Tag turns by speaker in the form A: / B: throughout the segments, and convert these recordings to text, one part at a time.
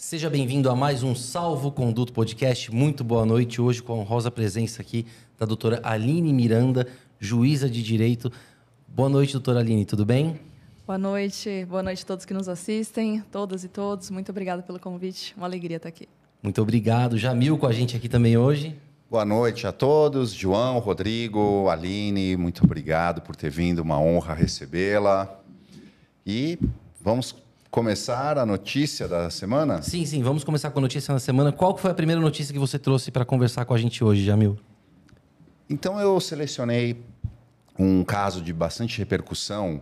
A: Seja bem-vindo a mais um Salvo Conduto Podcast. Muito boa noite. Hoje com a honrosa presença aqui da doutora Aline Miranda, juíza de direito. Boa noite, doutora Aline, tudo bem?
B: Boa noite, boa noite a todos que nos assistem, todas e todos. Muito obrigada pelo convite, uma alegria estar aqui.
A: Muito obrigado. Jamil com a gente aqui também hoje.
C: Boa noite a todos, João, Rodrigo, Aline, muito obrigado por ter vindo, uma honra recebê-la. E vamos começar a notícia da semana?
A: Sim, sim, vamos começar com a notícia da semana. Qual foi a primeira notícia que você trouxe para conversar com a gente hoje, Jamil?
C: Então eu selecionei um caso de bastante repercussão.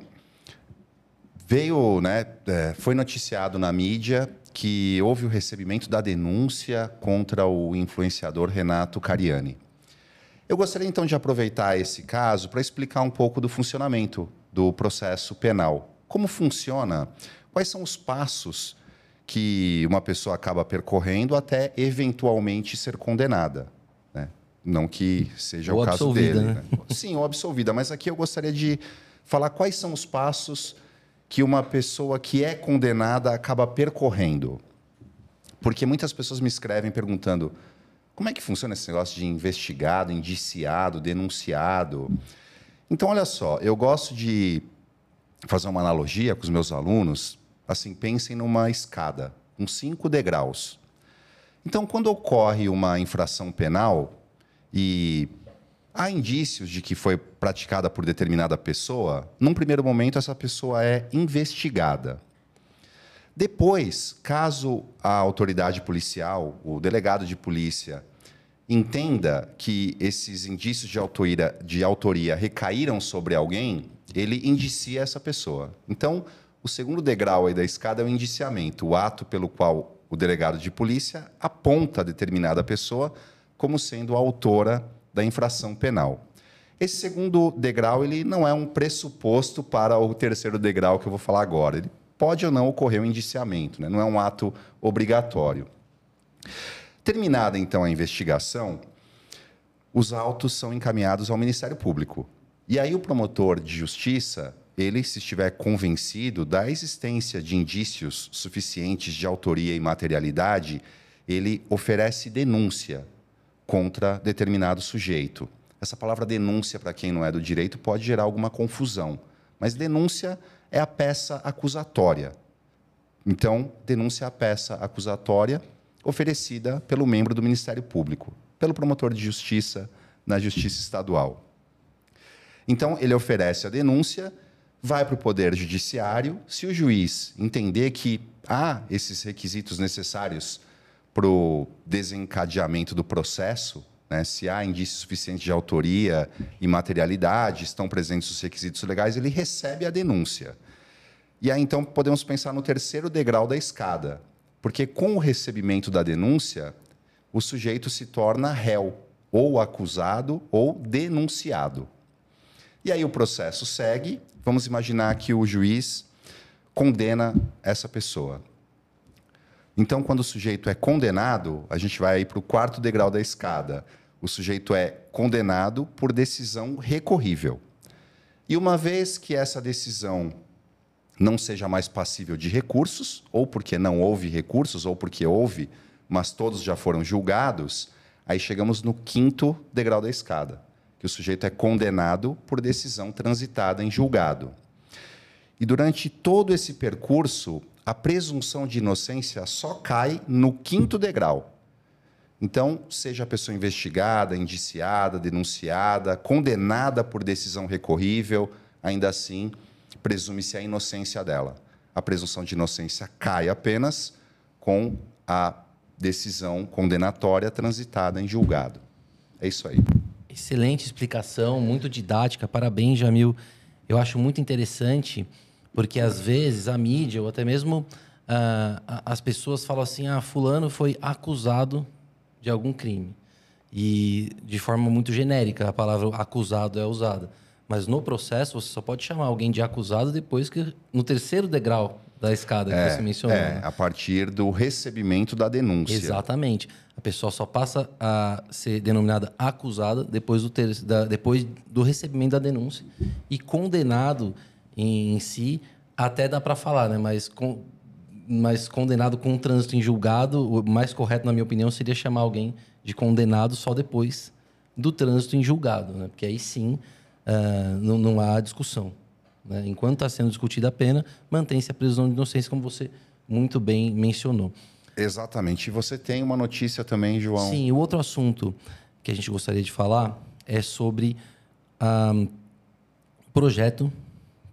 C: Veio, né, é, foi noticiado na mídia que houve o recebimento da denúncia contra o influenciador Renato Cariani. Eu gostaria então de aproveitar esse caso para explicar um pouco do funcionamento do processo penal. Como funciona? Quais são os passos que uma pessoa acaba percorrendo até eventualmente ser condenada? Né? Não que seja
A: ou
C: o caso dele.
A: Né?
C: Né? Sim, ou absolvida. Mas aqui eu gostaria de falar quais são os passos que uma pessoa que é condenada acaba percorrendo. Porque muitas pessoas me escrevem perguntando como é que funciona esse negócio de investigado, indiciado, denunciado. Então, olha só, eu gosto de fazer uma analogia com os meus alunos. Assim, pensem numa escada, com cinco degraus. Então, quando ocorre uma infração penal e há indícios de que foi praticada por determinada pessoa, num primeiro momento essa pessoa é investigada. Depois, caso a autoridade policial, o delegado de polícia, entenda que esses indícios de autoria, de autoria recaíram sobre alguém, ele indicia essa pessoa. Então, o segundo degrau aí da escada é o indiciamento, o ato pelo qual o delegado de polícia aponta determinada pessoa como sendo a autora da infração penal. Esse segundo degrau ele não é um pressuposto para o terceiro degrau que eu vou falar agora. Ele pode ou não ocorrer um indiciamento, né? não é um ato obrigatório. Terminada então a investigação, os autos são encaminhados ao Ministério Público. E aí o promotor de justiça, ele se estiver convencido da existência de indícios suficientes de autoria e materialidade, ele oferece denúncia contra determinado sujeito. Essa palavra denúncia, para quem não é do direito, pode gerar alguma confusão. Mas denúncia é a peça acusatória. Então, denúncia é a peça acusatória oferecida pelo membro do Ministério Público, pelo promotor de justiça na Justiça Estadual. Então, ele oferece a denúncia, vai para o Poder Judiciário. Se o juiz entender que há esses requisitos necessários para o desencadeamento do processo, né? se há indício suficiente de autoria e materialidade, estão presentes os requisitos legais, ele recebe a denúncia. E aí, então, podemos pensar no terceiro degrau da escada, porque com o recebimento da denúncia, o sujeito se torna réu, ou acusado, ou denunciado. E aí o processo segue. Vamos imaginar que o juiz condena essa pessoa. Então, quando o sujeito é condenado, a gente vai para o quarto degrau da escada. O sujeito é condenado por decisão recorrível. E uma vez que essa decisão não seja mais passível de recursos, ou porque não houve recursos, ou porque houve, mas todos já foram julgados, aí chegamos no quinto degrau da escada, que o sujeito é condenado por decisão transitada em julgado. E durante todo esse percurso, a presunção de inocência só cai no quinto degrau. Então, seja a pessoa investigada, indiciada, denunciada, condenada por decisão recorrível, ainda assim, presume-se a inocência dela. A presunção de inocência cai apenas com a decisão condenatória transitada em julgado. É isso aí.
A: Excelente explicação, muito didática. Parabéns, Jamil. Eu acho muito interessante porque às vezes a mídia, ou até mesmo uh, as pessoas falam assim: ah, Fulano foi acusado de algum crime. E de forma muito genérica, a palavra acusado é usada. Mas no processo, você só pode chamar alguém de acusado depois que, no terceiro degrau da escada que
C: é,
A: você mencionou.
C: É,
A: né?
C: a partir do recebimento da denúncia.
A: Exatamente. A pessoa só passa a ser denominada acusada depois do, ter, da, depois do recebimento da denúncia. E condenado em si, até dá para falar, né? Mas com, mas condenado com trânsito em julgado, o mais correto, na minha opinião, seria chamar alguém de condenado só depois do trânsito em julgado, né? Porque aí sim uh, não, não, há discussão. Né? Enquanto está sendo discutida a pena, mantém-se a presunção de inocência, como você muito bem mencionou.
C: Exatamente. E você tem uma notícia também, João?
A: Sim, o outro assunto que a gente gostaria de falar é sobre um projeto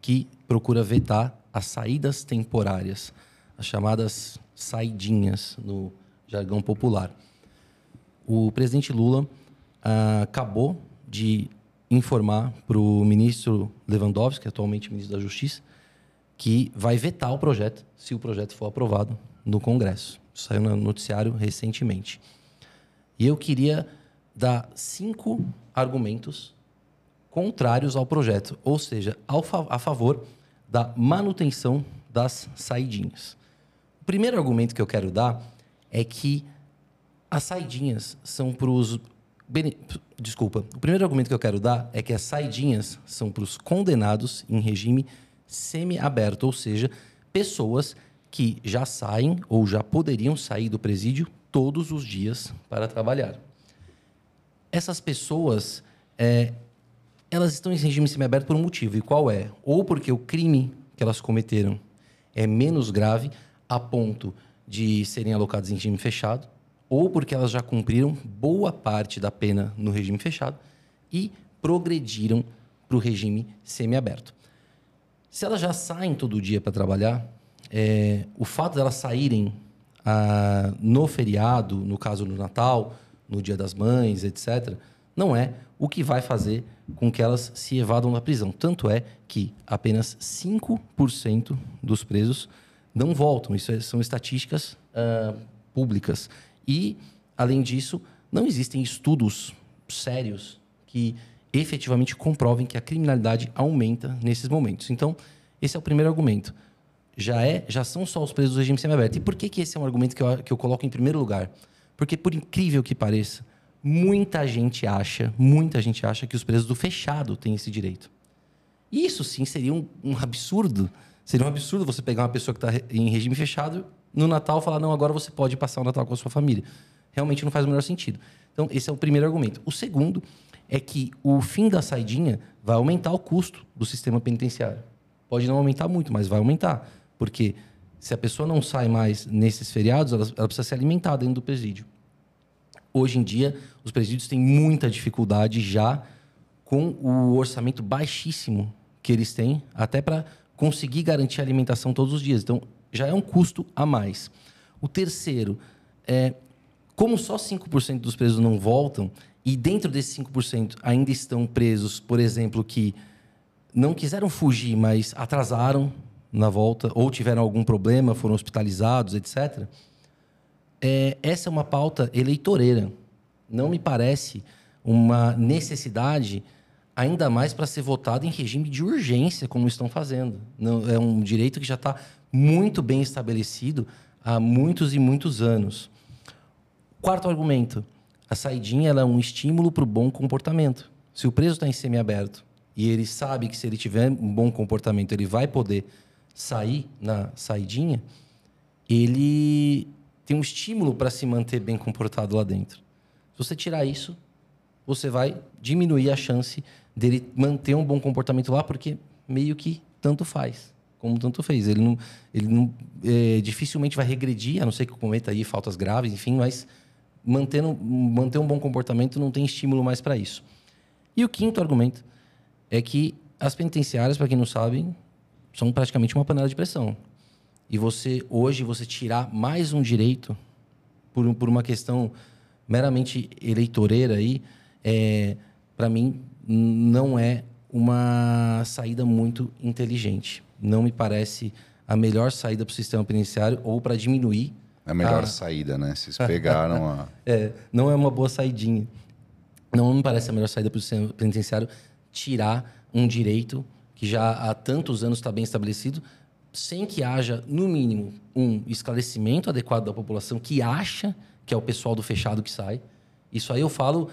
A: que procura vetar as saídas temporárias, as chamadas saidinhas no jargão popular. O presidente Lula uh, acabou de informar para o ministro Lewandowski, atualmente ministro da Justiça, que vai vetar o projeto se o projeto for aprovado no Congresso. Saiu no noticiário recentemente. E eu queria dar cinco argumentos contrários ao projeto, ou seja, a favor da manutenção das saidinhas. O primeiro argumento que eu quero dar é que as saidinhas são para os. Desculpa. O primeiro argumento que eu quero dar é que as saidinhas são para os condenados em regime semi-aberto, ou seja, pessoas que já saem ou já poderiam sair do presídio todos os dias para trabalhar. Essas pessoas, é, elas estão em regime semiaberto por um motivo. E qual é? Ou porque o crime que elas cometeram é menos grave a ponto de serem alocadas em regime fechado, ou porque elas já cumpriram boa parte da pena no regime fechado e progrediram para o regime semiaberto. Se elas já saem todo dia para trabalhar, é, o fato delas saírem ah, no feriado, no caso do Natal, no Dia das Mães, etc., não é o que vai fazer com que elas se evadam da prisão. Tanto é que apenas 5% dos presos não voltam. Isso é, são estatísticas ah, públicas. E, além disso, não existem estudos sérios que efetivamente comprovem que a criminalidade aumenta nesses momentos. Então, esse é o primeiro argumento. Já é, já são só os presos do regime semiaberto. E por que, que esse é um argumento que eu, que eu coloco em primeiro lugar? Porque, por incrível que pareça, muita gente acha, muita gente acha que os presos do fechado têm esse direito. Isso sim seria um, um absurdo. Seria um absurdo você pegar uma pessoa que está em regime fechado no Natal falar, não, agora você pode passar o Natal com a sua família. Realmente não faz o menor sentido. Então, esse é o primeiro argumento. O segundo é que o fim da saidinha vai aumentar o custo do sistema penitenciário. Pode não aumentar muito, mas vai aumentar. Porque se a pessoa não sai mais nesses feriados, ela, ela precisa se alimentar dentro do presídio. Hoje em dia, os presídios têm muita dificuldade já com o orçamento baixíssimo que eles têm, até para conseguir garantir a alimentação todos os dias. Então, já é um custo a mais. O terceiro, é, como só 5% dos presos não voltam, e dentro desses 5% ainda estão presos, por exemplo, que não quiseram fugir, mas atrasaram na volta, ou tiveram algum problema, foram hospitalizados, etc. É, essa é uma pauta eleitoreira. Não me parece uma necessidade, ainda mais para ser votado em regime de urgência, como estão fazendo. Não, é um direito que já está muito bem estabelecido há muitos e muitos anos. Quarto argumento: a saidinha é um estímulo para o bom comportamento. Se o preso está em semiaberto e ele sabe que se ele tiver um bom comportamento ele vai poder sair na saidinha, ele tem um estímulo para se manter bem comportado lá dentro. Se você tirar isso, você vai diminuir a chance dele manter um bom comportamento lá, porque meio que tanto faz, como tanto fez. Ele não, ele não é, dificilmente vai regredir, a não ser que cometa aí faltas graves, enfim, mas mantendo, manter um bom comportamento não tem estímulo mais para isso. E o quinto argumento é que as penitenciárias, para quem não sabe, são praticamente uma panela de pressão. E você, hoje, você tirar mais um direito por, por uma questão meramente eleitoreira aí, é, para mim, não é uma saída muito inteligente. Não me parece a melhor saída para o sistema penitenciário ou para diminuir.
C: A melhor a... saída, né? Vocês pegaram a.
A: é, não é uma boa saidinha. Não me parece a melhor saída para o sistema penitenciário tirar um direito que já há tantos anos está bem estabelecido, sem que haja, no mínimo, um esclarecimento adequado da população que acha que é o pessoal do fechado que sai. Isso aí eu falo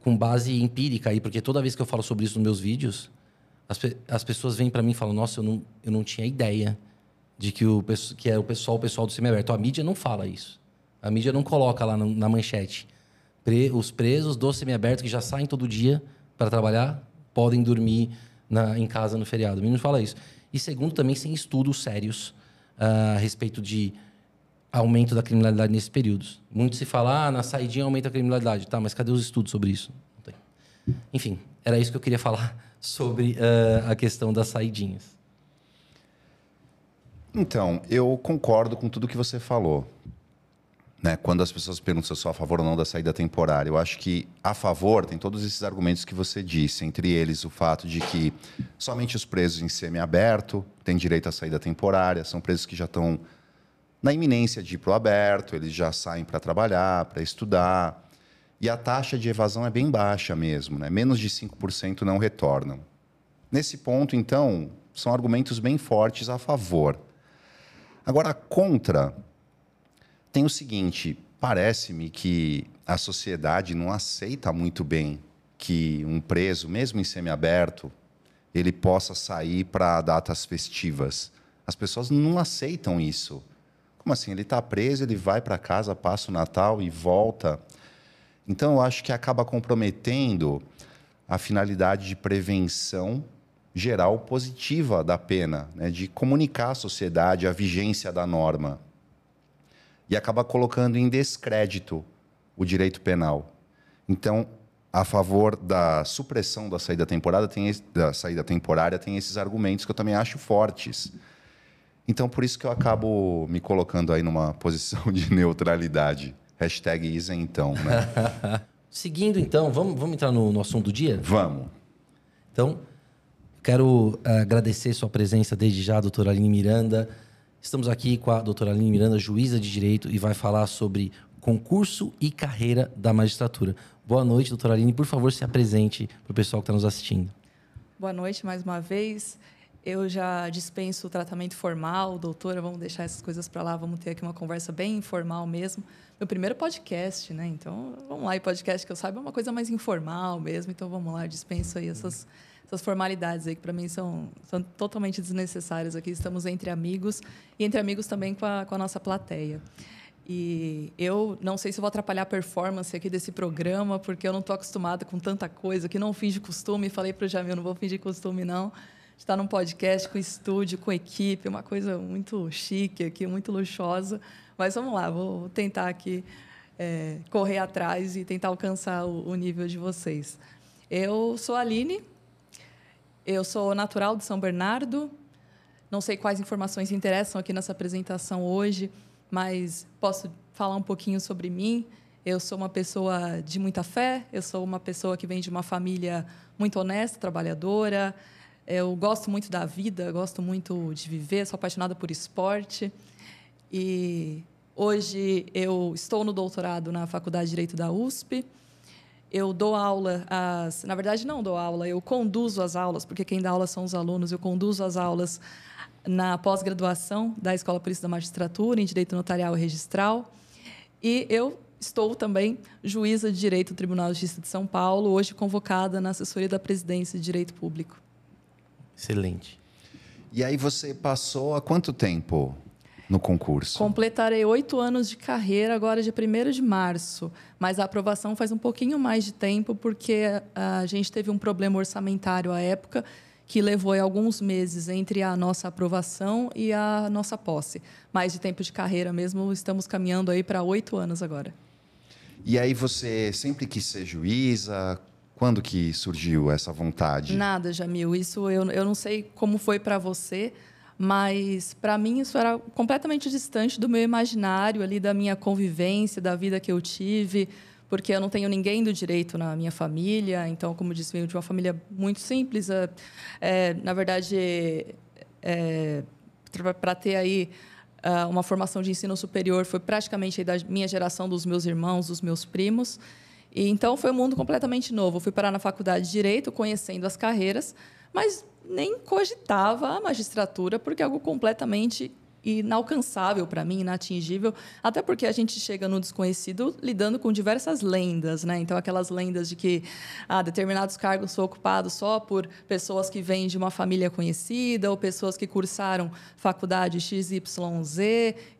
A: com base empírica aí, porque toda vez que eu falo sobre isso nos meus vídeos, as, as pessoas vêm para mim e falam: Nossa, eu não, eu não tinha ideia de que, o, que é o pessoal, o pessoal do semiaberto. A mídia não fala isso. A mídia não coloca lá na manchete. Pre, os presos do semiaberto que já saem todo dia para trabalhar podem dormir na, em casa no feriado. A mídia não fala isso. E segundo, também sem estudos sérios uh, a respeito de aumento da criminalidade nesses períodos. Muito se fala, ah, na saidinha aumenta a criminalidade. Tá, mas cadê os estudos sobre isso? Enfim, era isso que eu queria falar sobre uh, a questão das saidinhas.
C: Então, eu concordo com tudo que você falou. Né? Quando as pessoas perguntam se eu sou a favor ou não da saída temporária, eu acho que a favor tem todos esses argumentos que você disse, entre eles o fato de que somente os presos em semiaberto têm direito à saída temporária, são presos que já estão na iminência de ir para o aberto, eles já saem para trabalhar, para estudar, e a taxa de evasão é bem baixa mesmo, né? menos de 5% não retornam. Nesse ponto, então, são argumentos bem fortes a favor. Agora, contra, tem o seguinte: parece-me que a sociedade não aceita muito bem que um preso, mesmo em semiaberto, ele possa sair para datas festivas. As pessoas não aceitam isso. Como assim? Ele está preso, ele vai para casa, passa o Natal e volta. Então, eu acho que acaba comprometendo a finalidade de prevenção geral positiva da pena, né? de comunicar à sociedade a vigência da norma. E acaba colocando em descrédito o direito penal. Então, a favor da supressão da saída temporária tem, da saída temporária tem esses argumentos que eu também acho fortes. Então, por isso que eu acabo me colocando aí numa posição de neutralidade. Hashtag Isa então, né?
A: Seguindo então, vamos, vamos entrar no, no assunto do dia?
C: Vamos.
A: Então, Quero uh, agradecer sua presença desde já, doutora Aline Miranda. Estamos aqui com a doutora Aline Miranda, juíza de direito, e vai falar sobre concurso e carreira da magistratura. Boa noite, doutora Aline. Por favor, se apresente para o pessoal que está nos assistindo.
B: Boa noite mais uma vez. Eu já dispenso o tratamento formal, doutora, vamos deixar essas coisas para lá, vamos ter aqui uma conversa bem informal mesmo. Meu primeiro podcast, né? Então, vamos lá, e podcast que eu saiba é uma coisa mais informal mesmo, então vamos lá, dispenso aí essas essas formalidades aí que para mim são, são totalmente desnecessárias aqui. Estamos entre amigos e entre amigos também com a, com a nossa plateia. E eu não sei se vou atrapalhar a performance aqui desse programa, porque eu não estou acostumada com tanta coisa, que não finge costume. Falei para o Jamil, não vou fingir costume, não. Está num podcast com estúdio, com equipe, uma coisa muito chique aqui, muito luxuosa. Mas vamos lá, vou tentar aqui é, correr atrás e tentar alcançar o, o nível de vocês. Eu sou a Aline, eu sou natural de São Bernardo. Não sei quais informações interessam aqui nessa apresentação hoje, mas posso falar um pouquinho sobre mim. Eu sou uma pessoa de muita fé, eu sou uma pessoa que vem de uma família muito honesta, trabalhadora. Eu gosto muito da vida, gosto muito de viver, sou apaixonada por esporte. E hoje eu estou no doutorado na Faculdade de Direito da USP eu dou aula, as, na verdade não dou aula, eu conduzo as aulas, porque quem dá aula são os alunos, eu conduzo as aulas na pós-graduação da Escola Polícia da Magistratura em Direito Notarial e Registral. E eu estou também juíza de Direito do Tribunal de Justiça de São Paulo, hoje convocada na assessoria da Presidência de Direito Público.
A: Excelente.
C: E aí você passou há quanto tempo no concurso?
B: Completarei oito anos de carreira agora de 1 de março, mas a aprovação faz um pouquinho mais de tempo porque a gente teve um problema orçamentário à época que levou alguns meses entre a nossa aprovação e a nossa posse. Mais de tempo de carreira mesmo, estamos caminhando aí para oito anos agora.
C: E aí você sempre quis ser juíza? Quando que surgiu essa vontade?
B: Nada, Jamil. Isso eu, eu não sei como foi para você, mas para mim isso era completamente distante do meu imaginário ali da minha convivência da vida que eu tive porque eu não tenho ninguém do direito na minha família então como disse venho de uma família muito simples é, é na verdade é, para ter aí uh, uma formação de ensino superior foi praticamente da minha geração dos meus irmãos dos meus primos e então foi um mundo completamente novo. Eu fui parar na faculdade de direito conhecendo as carreiras mas nem cogitava a magistratura, porque é algo completamente inalcançável para mim, inatingível, até porque a gente chega no desconhecido lidando com diversas lendas, né? Então aquelas lendas de que ah, determinados cargos são ocupados só por pessoas que vêm de uma família conhecida ou pessoas que cursaram faculdade XYZ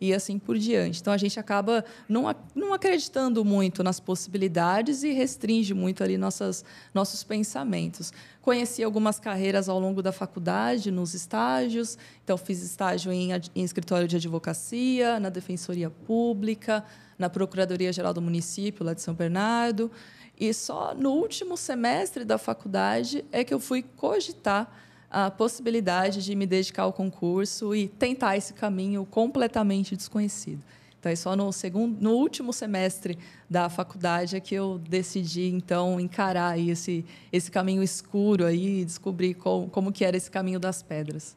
B: e assim por diante. Então a gente acaba não, não acreditando muito nas possibilidades e restringe muito ali nossas, nossos pensamentos. Conheci algumas carreiras ao longo da faculdade, nos estágios. Então, fiz estágio em, em escritório de advocacia, na Defensoria Pública, na Procuradoria-Geral do Município, lá de São Bernardo. E só no último semestre da faculdade é que eu fui cogitar a possibilidade de me dedicar ao concurso e tentar esse caminho completamente desconhecido. Então, é só no segundo, no último semestre da faculdade é que eu decidi então encarar esse esse caminho escuro aí e descobrir como, como que era esse caminho das pedras.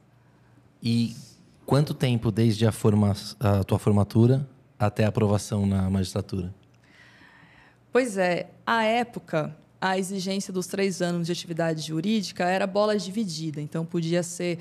A: E quanto tempo desde a, forma, a tua formatura até a aprovação na magistratura?
B: Pois é, a época a exigência dos três anos de atividade jurídica era bola dividida. Então, podia ser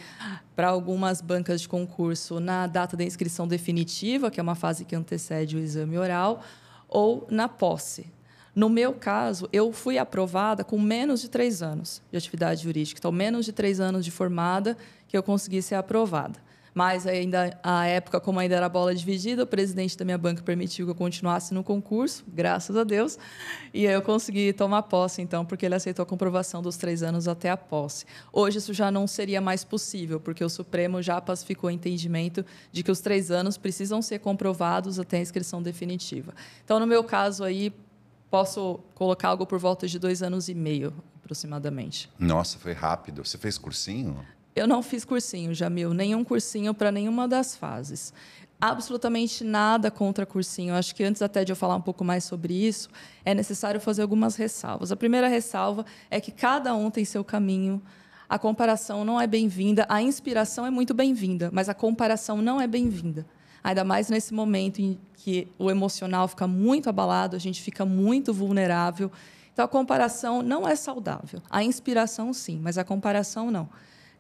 B: para algumas bancas de concurso na data da inscrição definitiva, que é uma fase que antecede o exame oral, ou na posse. No meu caso, eu fui aprovada com menos de três anos de atividade jurídica. Então, menos de três anos de formada que eu consegui ser aprovada. Mas ainda a época, como ainda era bola dividida, o presidente da minha banca permitiu que eu continuasse no concurso, graças a Deus. E eu consegui tomar posse, então, porque ele aceitou a comprovação dos três anos até a posse. Hoje isso já não seria mais possível, porque o Supremo já pacificou o entendimento de que os três anos precisam ser comprovados até a inscrição definitiva. Então, no meu caso aí, posso colocar algo por volta de dois anos e meio, aproximadamente.
C: Nossa, foi rápido. Você fez cursinho?
B: Eu não fiz cursinho, Jamil, nenhum cursinho para nenhuma das fases. Absolutamente nada contra cursinho. Acho que antes até de eu falar um pouco mais sobre isso, é necessário fazer algumas ressalvas. A primeira ressalva é que cada um tem seu caminho. A comparação não é bem-vinda, a inspiração é muito bem-vinda, mas a comparação não é bem-vinda. Ainda mais nesse momento em que o emocional fica muito abalado, a gente fica muito vulnerável. Então, a comparação não é saudável. A inspiração, sim, mas a comparação, não.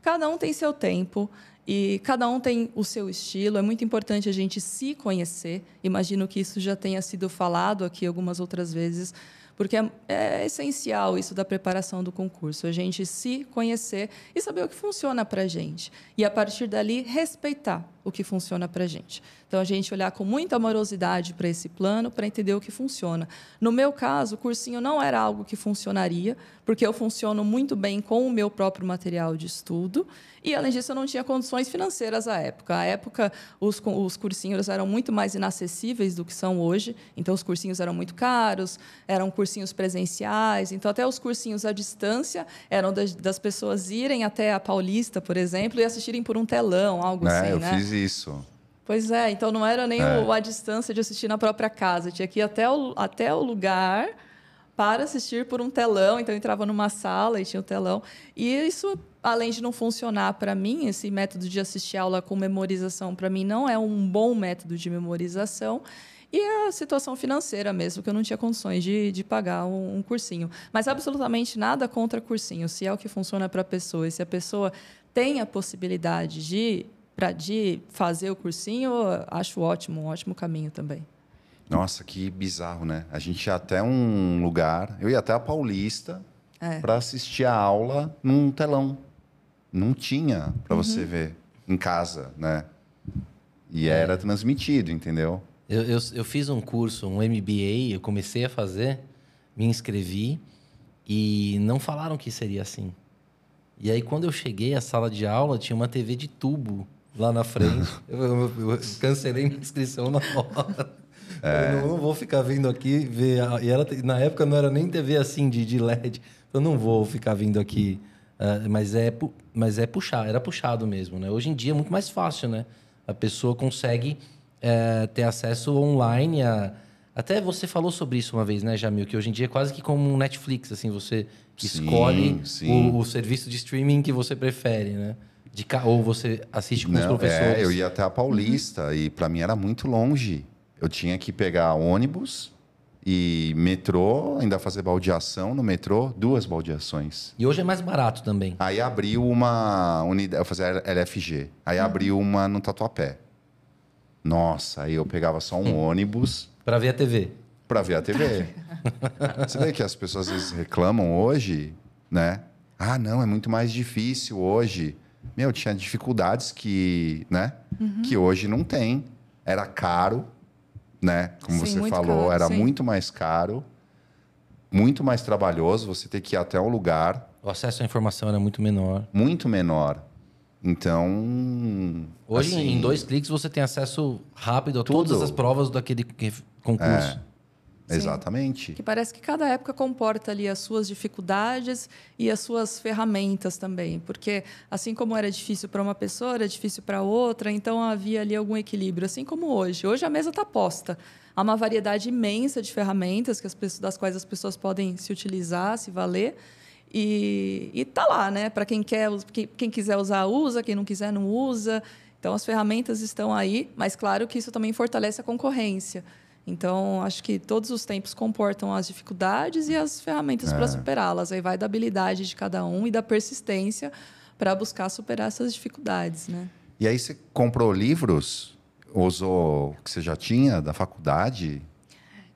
B: Cada um tem seu tempo e cada um tem o seu estilo. É muito importante a gente se conhecer. Imagino que isso já tenha sido falado aqui algumas outras vezes, porque é, é essencial isso da preparação do concurso, a gente se conhecer e saber o que funciona para a gente. E, a partir dali, respeitar o que funciona para a gente. Então, a gente olhar com muita amorosidade para esse plano para entender o que funciona. No meu caso, o cursinho não era algo que funcionaria, porque eu funciono muito bem com o meu próprio material de estudo. E, além disso, eu não tinha condições financeiras à época. À época, os, os cursinhos eram muito mais inacessíveis do que são hoje. Então, os cursinhos eram muito caros, eram cursinhos presenciais. Então, até os cursinhos à distância eram das, das pessoas irem até a Paulista, por exemplo, e assistirem por um telão, algo
C: é,
B: assim,
C: eu
B: né?
C: fiz isso.
B: Pois é, então não era nem
C: É.
B: o, a distância de assistir na própria casa. Tinha que ir até o, até o lugar para assistir por um telão. Então, eu entrava numa sala e tinha o telão. E isso, além de não funcionar para mim, esse método de assistir aula com memorização, para mim, não é um bom método de memorização. E a situação financeira mesmo, que eu não tinha condições de, de pagar um, um cursinho. Mas absolutamente nada contra cursinho. Se é o que funciona para a pessoa e se a pessoa tem a possibilidade de, pra, de fazer o cursinho, eu acho ótimo, um ótimo caminho também.
C: Nossa, que bizarro, né? A gente ia até um lugar, eu ia até a Paulista
B: É.
C: para assistir a aula num telão. Não tinha para
B: Uhum.
C: você ver em casa, né? E era transmitido, entendeu?
A: Eu, eu, eu fiz um curso, um MBA, eu comecei a fazer, me inscrevi e não falaram que seria assim. E aí, quando eu cheguei à sala de aula, tinha uma TV de tubo lá na frente. eu, eu- eu cancelei minha inscrição na hora. Eu não, não vou ficar vindo aqui ver. a- E ela, na época não era nem TV assim de, de LED. Eu não vou ficar vindo aqui. ah, mas, é, mas é puxar, era puxado mesmo, né? Hoje em dia é muito mais fácil, né? A pessoa consegue eh, ter acesso online a. Até você falou sobre isso uma vez, né, Jamil? Que hoje em dia é quase que como um Netflix, assim, você
C: Sim,
A: escolhe
C: sim.
A: O, o serviço de streaming que você prefere, né? De, ca- ou você assiste com os
C: Não,
A: professores.
C: é, eu ia até a Paulista e para mim era muito longe. Eu tinha que pegar ônibus e metrô, ainda fazer baldeação no metrô, duas baldeações.
A: E hoje é mais barato também.
C: Aí abriu uma unidade, eu fazia LFG. Aí abriu uma no Tatuapé. Nossa, aí eu pegava só um ônibus
A: Para ver a TV.
C: para ver a TV. Você vê que as pessoas às vezes reclamam hoje, né? Ah, não, é muito mais difícil hoje. Meu, tinha dificuldades que, né? Que hoje não tem. Era caro, né? Como
B: Sim,
C: você falou,
B: caro,
C: era
B: sim.
C: muito mais caro, muito mais trabalhoso. Você ter que ir até um lugar
A: O acesso à informação era muito menor.
C: muito menor. Então,
A: Hoje,
C: assim,
A: em dois cliques, você tem acesso rápido a
C: Tudo.
A: todas as provas daquele que- concurso.
B: Sim.
C: exatamente.
B: Que parece que cada época comporta ali as suas dificuldades e as suas ferramentas também. Porque assim como era difícil para uma pessoa, era difícil para outra, então havia ali algum equilíbrio. Assim como hoje. Hoje a mesa está posta. Há uma variedade imensa de ferramentas que as pessoas, das quais as pessoas podem se utilizar, se valer. E, e tá lá, né? Para quem quer, quem quiser usar, usa, quem não quiser, não usa. Então as ferramentas estão aí, mas claro que isso também fortalece a concorrência. Então, acho que todos os tempos comportam as dificuldades e as ferramentas para superá-las. Aí vai da habilidade de cada um e da persistência para buscar superar essas dificuldades, né?
C: E aí você comprou livros, usou o que você já tinha da faculdade?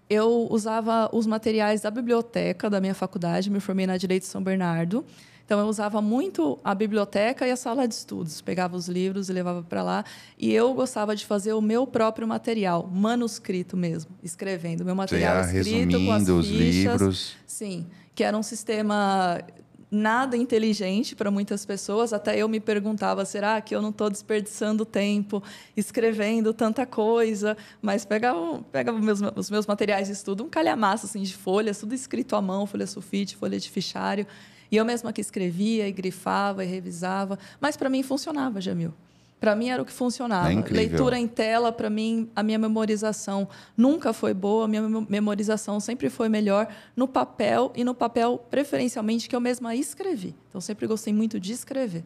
B: Eu usava os materiais da biblioteca da minha faculdade, me formei na Direito de São Bernardo. Então, eu usava muito a biblioteca e a sala de estudos. Pegava os livros e levava para lá. E eu gostava de fazer o meu próprio material, manuscrito mesmo, escrevendo. Meu
C: Você
B: material
C: ia
B: escrito com as
C: resumindo os
B: fichas.
C: livros.
B: Sim, que era um sistema nada inteligente para muitas pessoas. Até eu me perguntava, será que eu não estou desperdiçando tempo escrevendo tanta coisa? Mas pegava, pegava meus, os meus materiais de estudo, um calhamaço assim, de folhas, tudo escrito à mão, folha sulfite, folha de fichário. E eu mesma que escrevia e grifava e revisava. Mas para mim funcionava, Jamil. Para mim era o que funcionava.
C: É.
B: Leitura em tela, para mim, a minha memorização nunca foi boa, a minha memo- memorização sempre foi melhor no papel e no papel, preferencialmente, que eu mesma escrevi. Então, sempre gostei muito de escrever.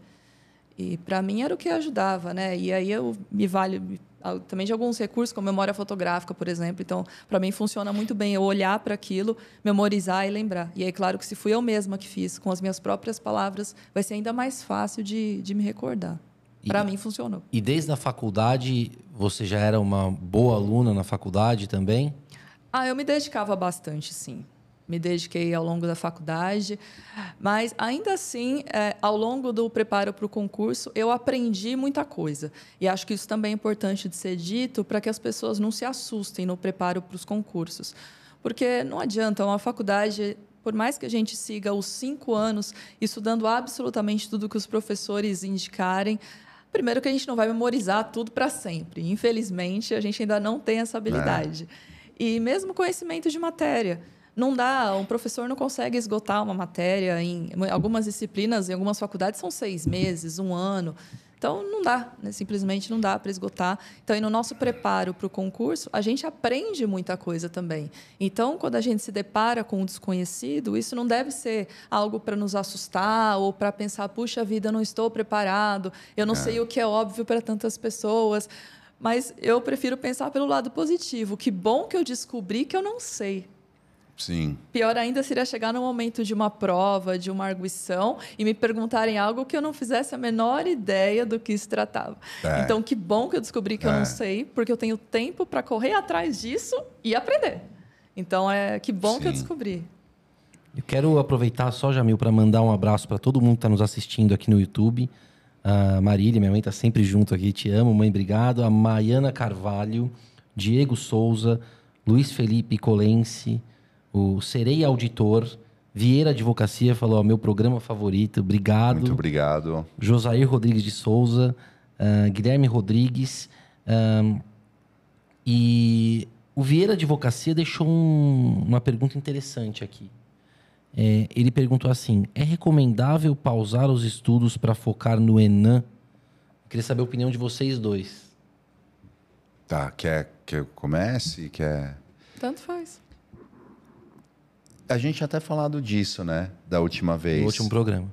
B: E para mim era o que ajudava, né? E aí eu me vale também de alguns recursos, como memória fotográfica, por exemplo. Então, para mim funciona muito bem eu olhar para aquilo, memorizar e lembrar. E aí, claro que se fui eu mesma que fiz, com as minhas próprias palavras, vai ser ainda mais fácil de, de me recordar. Para mim funcionou.
A: E desde a faculdade, você já era uma boa aluna na faculdade também?
B: Ah, eu me dedicava bastante, sim. Me dediquei ao longo da faculdade, mas ainda assim, é, ao longo do preparo para o concurso, eu aprendi muita coisa. E acho que isso também é importante de ser dito para que as pessoas não se assustem no preparo para os concursos. Porque não adianta, uma faculdade, por mais que a gente siga os cinco anos estudando absolutamente tudo que os professores indicarem, primeiro que a gente não vai memorizar tudo para sempre. Infelizmente, a gente ainda não tem essa habilidade. E mesmo conhecimento de matéria. Não dá, um professor não consegue esgotar uma matéria em algumas disciplinas, em algumas faculdades são seis meses, um ano. Então não dá, né? simplesmente não dá para esgotar. Então, no nosso preparo para o concurso, a gente aprende muita coisa também. Então, quando a gente se depara com um desconhecido, isso não deve ser algo para nos assustar ou para pensar, puxa vida, não estou preparado, eu não sei o que é óbvio para tantas pessoas. Mas eu prefiro pensar pelo lado positivo. Que bom que eu descobri que eu não sei.
C: Sim.
B: Pior ainda seria chegar no momento de uma prova, de uma arguição, e me perguntarem algo que eu não fizesse a menor ideia do que se tratava.
C: É.
B: Então, que bom que eu descobri que eu
C: É.
B: não sei, porque eu tenho tempo para correr atrás disso e aprender. Então, é que bom que eu
C: Sim.
B: descobri.
A: Eu quero aproveitar só, Jamil, para mandar um abraço para todo mundo que está nos assistindo aqui no YouTube. A Marília, minha mãe, está sempre junto aqui. Te amo, mãe, obrigado. A Maiana Carvalho, Diego Souza, Luiz Felipe Colense, o Serei Auditor, Vieira Advocacia falou, ó, meu programa favorito, obrigado.
C: Muito obrigado.
A: Josair Rodrigues de Souza, ah, Guilherme Rodrigues. ahn, e o Vieira Advocacia deixou um- uma pergunta interessante aqui. É, ele perguntou assim: é recomendável pausar os estudos para focar no Enan? Queria saber a opinião de vocês dois.
C: Tá, quer que eu comece? Quer...
B: Tanto faz.
C: A gente tinha até falado disso, né? Da última vez.
A: No último programa.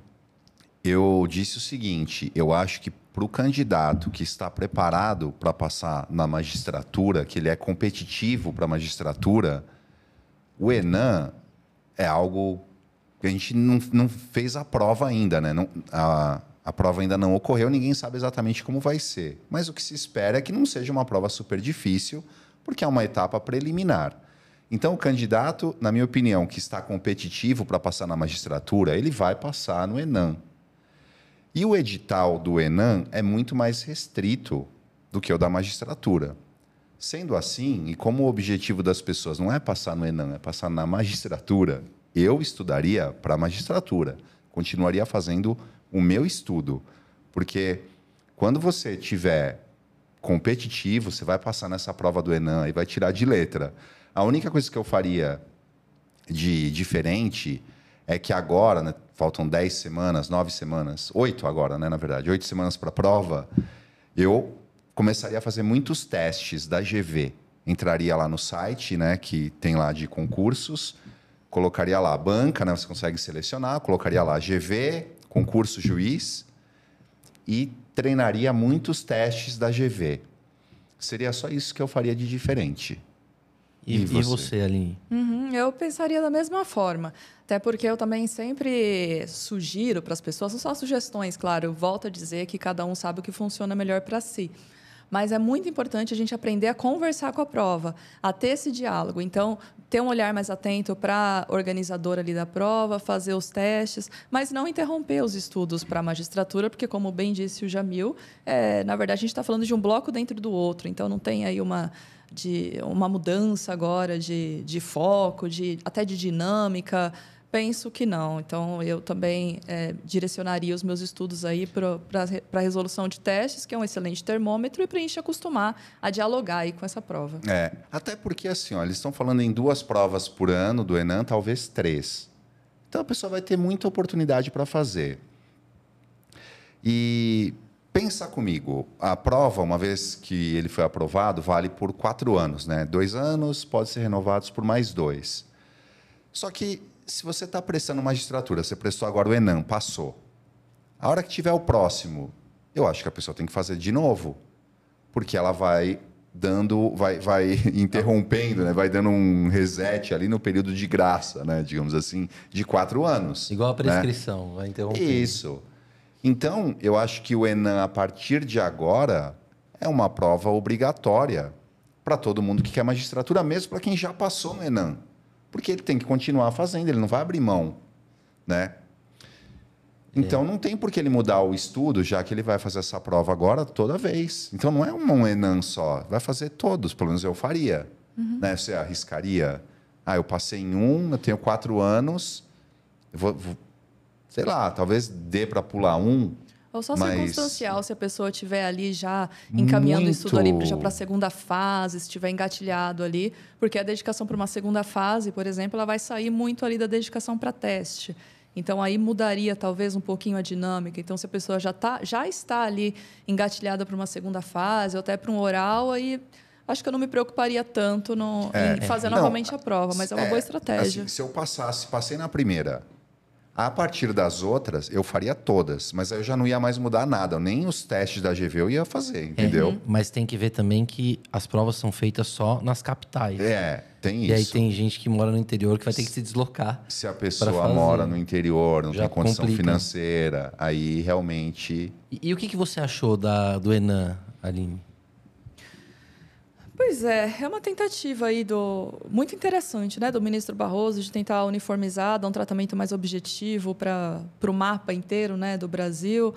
C: Eu disse o seguinte: eu acho que para o candidato que está preparado para passar na magistratura, que ele é competitivo para a magistratura, o Enan é algo que a gente não, não fez a prova ainda, né? Não- a, A prova ainda não ocorreu, ninguém sabe exatamente como vai ser. Mas o que se espera é que não seja uma prova super difícil, porque é uma etapa preliminar. Então, o candidato, na minha opinião, que está competitivo para passar na magistratura, ele vai passar no Enam. E o edital do Enam é muito mais restrito do que o da magistratura. Sendo assim, e como o objetivo das pessoas não é passar no Enam, é passar na magistratura, eu estudaria para a magistratura. Continuaria fazendo o meu estudo. Porque quando você tiver competitivo, você vai passar nessa prova do Enam e vai tirar de letra. A única coisa que eu faria de diferente é que agora, né, faltam 10 semanas, 9 semanas, 8 agora, né, na verdade, 8 semanas para a prova, eu começaria a fazer muitos testes da GV. Entraria lá no site, né, que tem lá de concursos, colocaria lá banca, né, você consegue selecionar, colocaria lá GV, concurso juiz e treinaria muitos testes da GV. Seria só isso que eu faria de diferente.
A: E, e você, e você Aline?
B: Uhum, eu pensaria da mesma forma. Até porque eu também sempre sugiro para as pessoas, são só sugestões, claro, eu volto a dizer que cada um sabe o que funciona melhor para si mas é muito importante a gente aprender a conversar com a prova, a ter esse diálogo. Então, ter um olhar mais atento para a organizadora ali da prova, fazer os testes, mas não interromper os estudos para a magistratura, porque, como bem disse o Jamil, é, na verdade, a gente está falando de um bloco dentro do outro, então não tem aí uma de uma mudança agora de, de foco, de até de dinâmica. Penso que não. Então, eu também é, direcionaria os meus estudos aí para a resolução de testes, que é um excelente termômetro, e para a gente acostumar a dialogar aí com essa prova.
C: É, até porque, assim, ó, eles estão falando em duas provas por ano do Enan, talvez três. Então, a pessoa vai ter muita oportunidade para fazer. E pensa comigo, a prova, uma vez que ele foi aprovado, vale por quatro anos, né? Dois anos, pode ser renovados por mais dois. Só que se você está prestando magistratura, você prestou agora o Enam, passou. A hora que tiver o próximo, eu acho que a pessoa tem que fazer de novo, porque ela vai dando, vai, vai interrompendo, né? vai dando um reset ali no período de graça, né? digamos assim, de quatro anos.
A: Igual a
C: né?
A: prescrição, né? vai interrompendo.
C: Isso. Então, eu acho que o Enam, a partir de agora, é uma prova obrigatória para todo mundo que quer magistratura, mesmo para quem já passou no Enam porque ele tem que continuar fazendo, ele não vai abrir mão, né? Então é. não tem por que ele mudar o estudo, já que ele vai fazer essa prova agora toda vez. Então não é um Enan só, vai fazer todos, pelo menos eu faria. Uhum. Né? Você arriscaria? Ah, eu passei em um, eu tenho quatro anos, vou, vou, sei lá, talvez dê para pular um,
B: ou só Mas... circunstancial, se a pessoa estiver ali já encaminhando Muito... o estudo ali já para a segunda fase, se estiver engatilhado ali, porque a dedicação para uma segunda fase, por exemplo, ela vai sair muito ali da dedicação para teste. Então aí mudaria talvez um pouquinho a dinâmica. Então se a pessoa já tá, já está ali engatilhada para uma segunda fase ou até para um oral, aí acho que eu não me preocuparia tanto no, é, em fazer novamente a prova, mas é uma é, boa estratégia.
C: Assim, se eu passasse, passei na primeira, a partir das outras, eu faria todas, mas aí eu já não ia mais mudar nada. Nem os testes da GV eu ia fazer, entendeu?
A: Uhum. Mas tem que ver também que as provas são feitas só nas capitais.
C: É, tem
A: isso. E aí tem gente que mora no interior que vai ter que se deslocar.
C: Se a pessoa mora no interior, não já tem condição complica. financeira, aí realmente.
A: E, e, o que, que você achou da, do Enan, Aline?
B: Pois é, é uma tentativa aí do muito interessante, né, do ministro Barroso de tentar uniformizar, dar um tratamento mais objetivo para o mapa inteiro, né, do Brasil.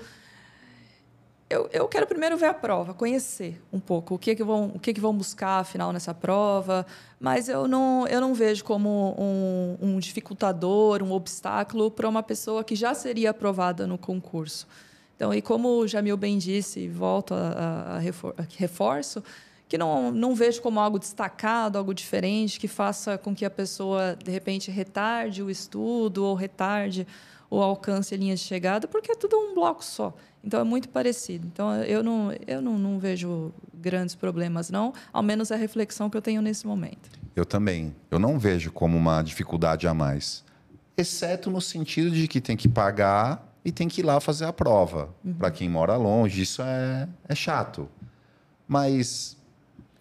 B: Eu, eu quero primeiro ver a prova, conhecer um pouco o que que vão o que que vão buscar afinal nessa prova, mas eu não eu não vejo como um, um dificultador, um obstáculo para uma pessoa que já seria aprovada no concurso. Então, e como o Jamil bem disse, volto a, a, a reforço que não, não vejo como algo destacado, algo diferente, que faça com que a pessoa, de repente, retarde o estudo ou retarde o alcance a linha de chegada, porque é tudo um bloco só. Então, é muito parecido. Então, eu não, eu não, não vejo grandes problemas, não, ao menos é a reflexão que eu tenho nesse momento.
C: Eu também. Eu não vejo como uma dificuldade a mais. Exceto no sentido de que tem que pagar e tem que ir lá fazer a prova. Uhum. Para quem mora longe, isso é, é chato. Mas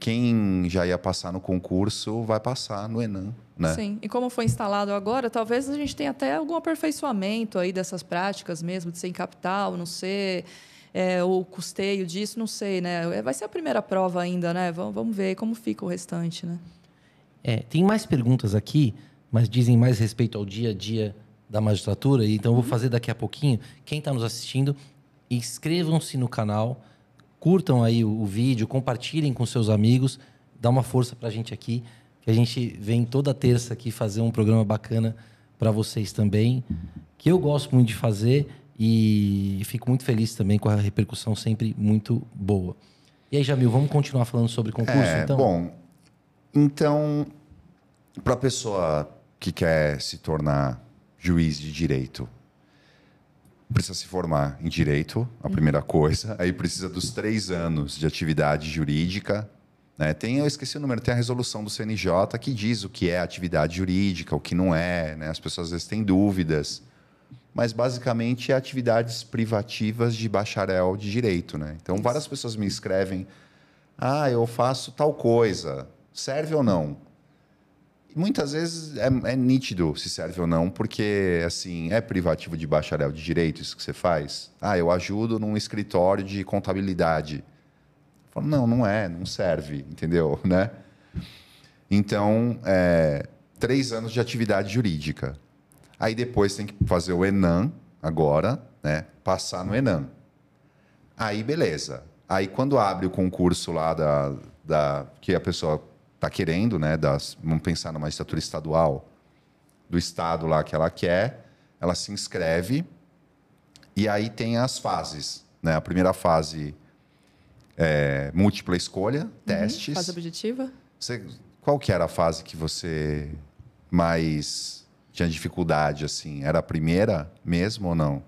C: quem já ia passar no concurso vai passar no Enem, né?
B: Sim, e como foi instalado agora, talvez a gente tenha até algum aperfeiçoamento aí dessas práticas mesmo, de ser em capital, não ser é, o custeio disso, não sei, né? Vai ser a primeira prova ainda, né? Vamos, vamos ver como fica o restante, né?
A: É, tem mais perguntas aqui, mas dizem mais respeito ao dia a dia da magistratura, então eu vou fazer daqui a pouquinho. Quem está nos assistindo, inscrevam-se no canal, curtam aí o, o, vídeo, compartilhem com seus amigos, dá uma força para a gente aqui, que a gente vem toda terça aqui fazer um programa bacana para vocês também, que eu gosto muito de fazer e fico muito feliz também com a repercussão sempre muito boa. E aí, Jamil, vamos continuar falando sobre concurso,
C: é,
A: então?
C: Bom, então, para a pessoa que quer se tornar juiz de direito, precisa se formar em direito, a uhum. primeira coisa. Aí precisa dos três anos de atividade jurídica. Né? Tem, eu esqueci o número, tem a resolução do CNJ que diz o que é atividade jurídica, o que não é. Né? As pessoas às vezes têm dúvidas. Mas basicamente é atividades privativas de bacharel de direito. Né? Então várias pessoas me escrevem: ah, eu faço tal coisa, serve ou não? Muitas vezes é, é, nítido se serve ou não, porque assim é privativo de bacharel de direito isso que você faz. Ah, eu ajudo num escritório de contabilidade. Falo, não, não é, não serve, entendeu, né? Então, é, três anos de atividade jurídica. Aí depois tem que fazer o Enam agora, né? Passar no Enam. Aí beleza. Aí quando abre o concurso lá da, da que a pessoa está querendo, né? Das, vamos pensar numa estatura estadual do estado lá que ela quer, ela se inscreve e aí tem as fases, né? A primeira fase é múltipla escolha, uhum, testes.
B: Fase objetiva.
C: Você, qual que era a fase que você mais tinha dificuldade assim? Era a primeira mesmo ou não?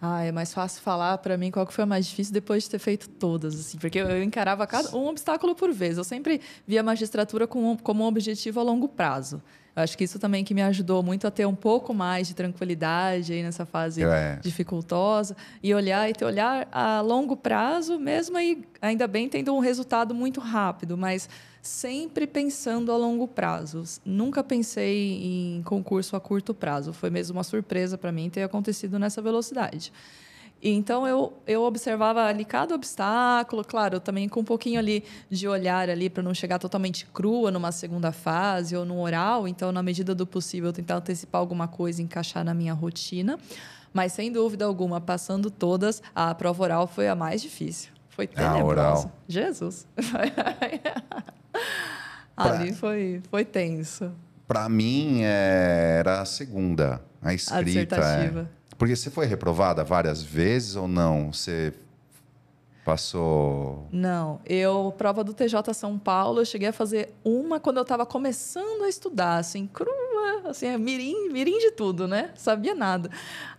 B: Ah, é mais fácil falar para mim qual que foi a mais difícil depois de ter feito todas, assim, porque eu encarava cada, um obstáculo por vez. Eu sempre via a magistratura como, como um objetivo a longo prazo. Eu acho que isso também que me ajudou muito a ter um pouco mais de tranquilidade aí nessa fase é. dificultosa e olhar e ter olhar a longo prazo, mesmo aí ainda bem tendo um resultado muito rápido, mas sempre pensando a longo prazo. Nunca pensei em concurso a curto prazo. Foi mesmo uma surpresa para mim ter acontecido nessa velocidade. Então eu, eu observava ali cada obstáculo, claro, também com um pouquinho ali de olhar ali para não chegar totalmente crua numa segunda fase ou no oral. Então, na medida do possível, tentar antecipar alguma coisa, encaixar na minha rotina. Mas sem dúvida alguma, passando todas, a prova oral foi a mais difícil. Foi tenebrosa. Ah, oral. Jesus. Ali foi, foi tenso.
C: Para mim, é, era a segunda, a escrita. A é. Porque você foi reprovada várias vezes ou não? Você passou.
B: Não, eu, prova do TJ São Paulo, eu cheguei a fazer uma quando eu estava começando a estudar, assim, crua, assim, é mirim, mirim de tudo, né? Sabia nada.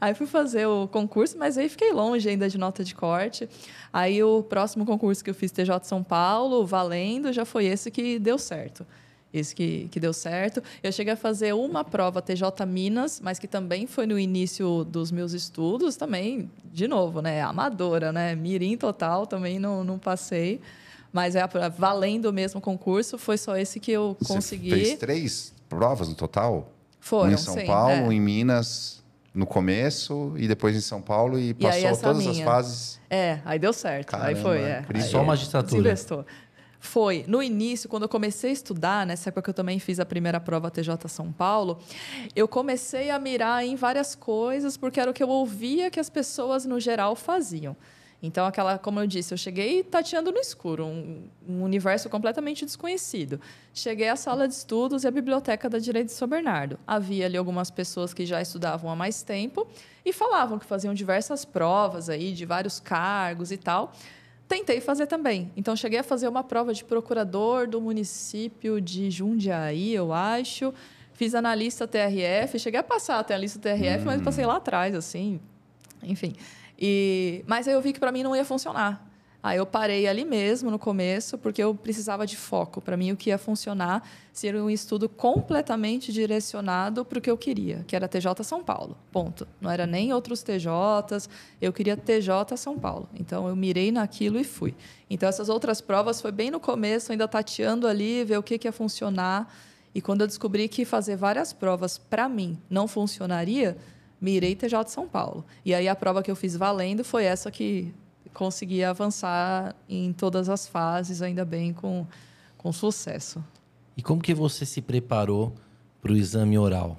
B: Aí fui fazer o concurso, mas aí fiquei longe ainda de nota de corte. Aí o próximo concurso que eu fiz, TJ São Paulo, valendo, já foi esse que deu certo esse que, que deu certo. Eu cheguei a fazer uma prova TJ Minas, mas que também foi no início dos meus estudos, também, de novo, né? Amadora, né? Mirim total, também não, não passei. Mas é valendo o mesmo concurso, foi só esse que eu consegui. Você
C: fez três provas no total?
B: Foram,
C: um em São
B: sim,
C: Paulo,
B: é.
C: em Minas, no começo, e depois em São Paulo, e, e passou todas minha. as fases.
B: É, aí deu certo. Caramba, aí foi, é.
A: Aí, só magistratura.
B: Se foi no início, quando eu comecei a estudar, nessa época que eu também fiz a primeira prova TJ São Paulo, eu comecei a mirar em várias coisas, porque era o que eu ouvia que as pessoas, no geral, faziam. Então, aquela, como eu disse, eu cheguei tateando no escuro, um, um, universo completamente desconhecido. Cheguei à sala de estudos e à biblioteca da Direito de São Bernardo. Havia ali algumas pessoas que já estudavam há mais tempo e falavam que faziam diversas provas aí de vários cargos e tal. Tentei fazer também. Então, cheguei a fazer uma prova de procurador do município de Jundiaí, eu acho. Fiz analista TRF. Cheguei a passar até a lista TRF, hum. mas passei lá atrás, assim. Enfim. E, mas aí eu vi que para mim não ia funcionar. Aí eu parei ali mesmo no começo, porque eu precisava de foco. Para mim, o que ia funcionar seria um estudo completamente direcionado para o que eu queria, que era TJ São Paulo. Ponto. Não era nem outros TJs, eu queria TJ São Paulo. Então eu mirei naquilo e fui. Então essas outras provas foi bem no começo, ainda tateando ali, ver o que, que ia funcionar. E quando eu descobri que fazer várias provas para mim não funcionaria, mirei TJ São Paulo. E aí a prova que eu fiz valendo foi essa que consegui avançar em todas as fases, ainda bem com, com sucesso.
A: E como que você se preparou para o exame oral?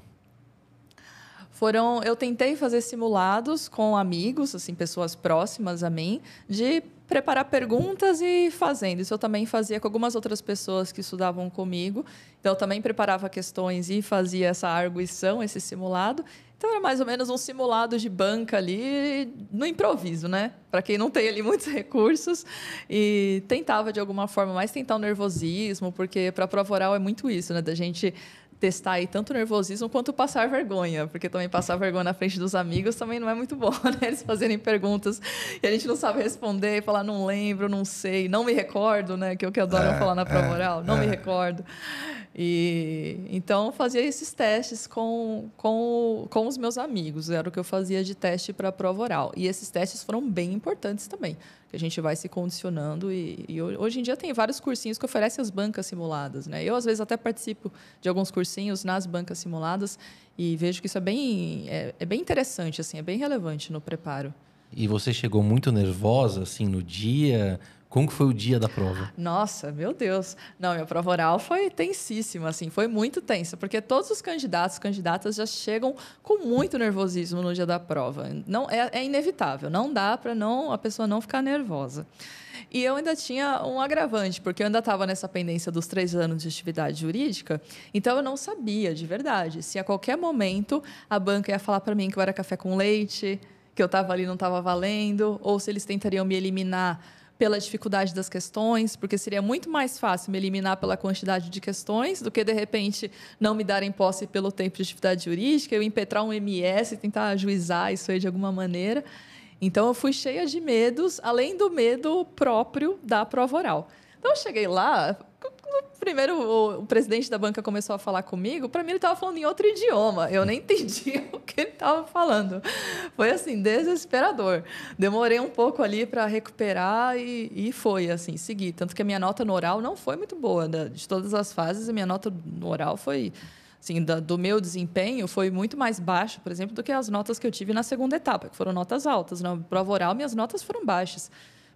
B: Foram, eu tentei fazer simulados com amigos, assim, pessoas próximas a mim, de preparar perguntas e fazendo. Isso eu também fazia com algumas outras pessoas que estudavam comigo. Então, eu também preparava questões e fazia essa arguição, esse simulado. Então, era mais ou menos um simulado de banca ali, no improviso, né? Para quem não tem ali muitos recursos. E tentava, de alguma forma, mais tentar o nervosismo, porque para a prova oral é muito isso, né? Da gente testar aí tanto o nervosismo quanto passar vergonha, porque também passar vergonha na frente dos amigos também não é muito bom, né? Eles fazerem perguntas e a gente não sabe responder, falar não lembro, não sei, não me recordo, né? Que é o que eu adoro é, falar na prova é, oral, não é. me recordo. E então fazia esses testes com, com, com os meus amigos, era o que eu fazia de teste para a prova oral. E esses testes foram bem importantes também, que a gente vai se condicionando e, e, hoje em dia tem vários cursinhos que oferecem as bancas simuladas, né? Eu às vezes até participo de alguns cursinhos nas bancas simuladas e vejo que isso é bem é, é bem interessante assim, é bem relevante no preparo.
A: E você chegou muito nervosa assim no dia? Como que foi o dia da prova?
B: Nossa, meu Deus. Não, minha prova oral foi tensíssima, assim, foi muito tensa, porque todos os candidatos, candidatas já chegam com muito nervosismo no dia da prova. Não é, é inevitável, não dá para não a pessoa não ficar nervosa. E eu ainda tinha um agravante, porque eu ainda estava nessa pendência dos três anos de atividade jurídica, então eu não sabia de verdade se a qualquer momento a banca ia falar para mim que eu era café com leite, que eu estava ali não estava valendo, ou se eles tentariam me eliminar pela dificuldade das questões, porque seria muito mais fácil me eliminar pela quantidade de questões do que, de repente, não me darem posse pelo tempo de atividade jurídica, eu impetrar um MS e tentar ajuizar isso aí de alguma maneira. Então, eu fui cheia de medos, além do medo próprio da prova oral. Então, eu cheguei lá, primeiro o, o, presidente da banca começou a falar comigo, para mim ele estava falando em outro idioma. Eu nem entendi o que ele estava falando. Foi assim, desesperador. Demorei um pouco ali para recuperar e, e foi assim, seguir. Tanto que a minha nota no oral não foi muito boa. De todas as fases, a minha nota no oral foi assim, da, do meu desempenho foi muito mais baixo, por exemplo, do que as notas que eu tive na segunda etapa, que foram notas altas. Na prova oral, minhas notas foram baixas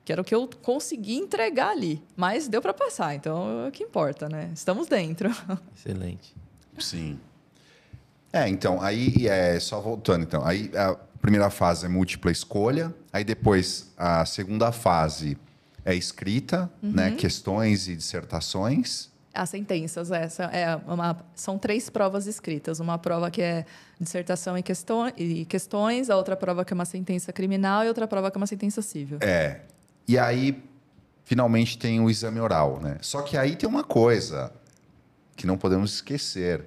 B: que era o que eu consegui entregar ali. Mas deu para passar, então é o que importa, né? Estamos dentro.
A: Excelente.
C: Sim. É, então, aí, é, só voltando, então, aí a primeira fase é múltipla escolha, aí depois a segunda fase é escrita, né? uhum. né? Questões e dissertações.
B: As sentenças, essa é uma, são três provas escritas. Uma prova que é dissertação e, questões, e questões, a outra prova que é uma sentença criminal e outra prova que é uma sentença civil.
C: É, e aí, finalmente, tem o exame oral, né? Só que aí tem uma coisa que não podemos esquecer.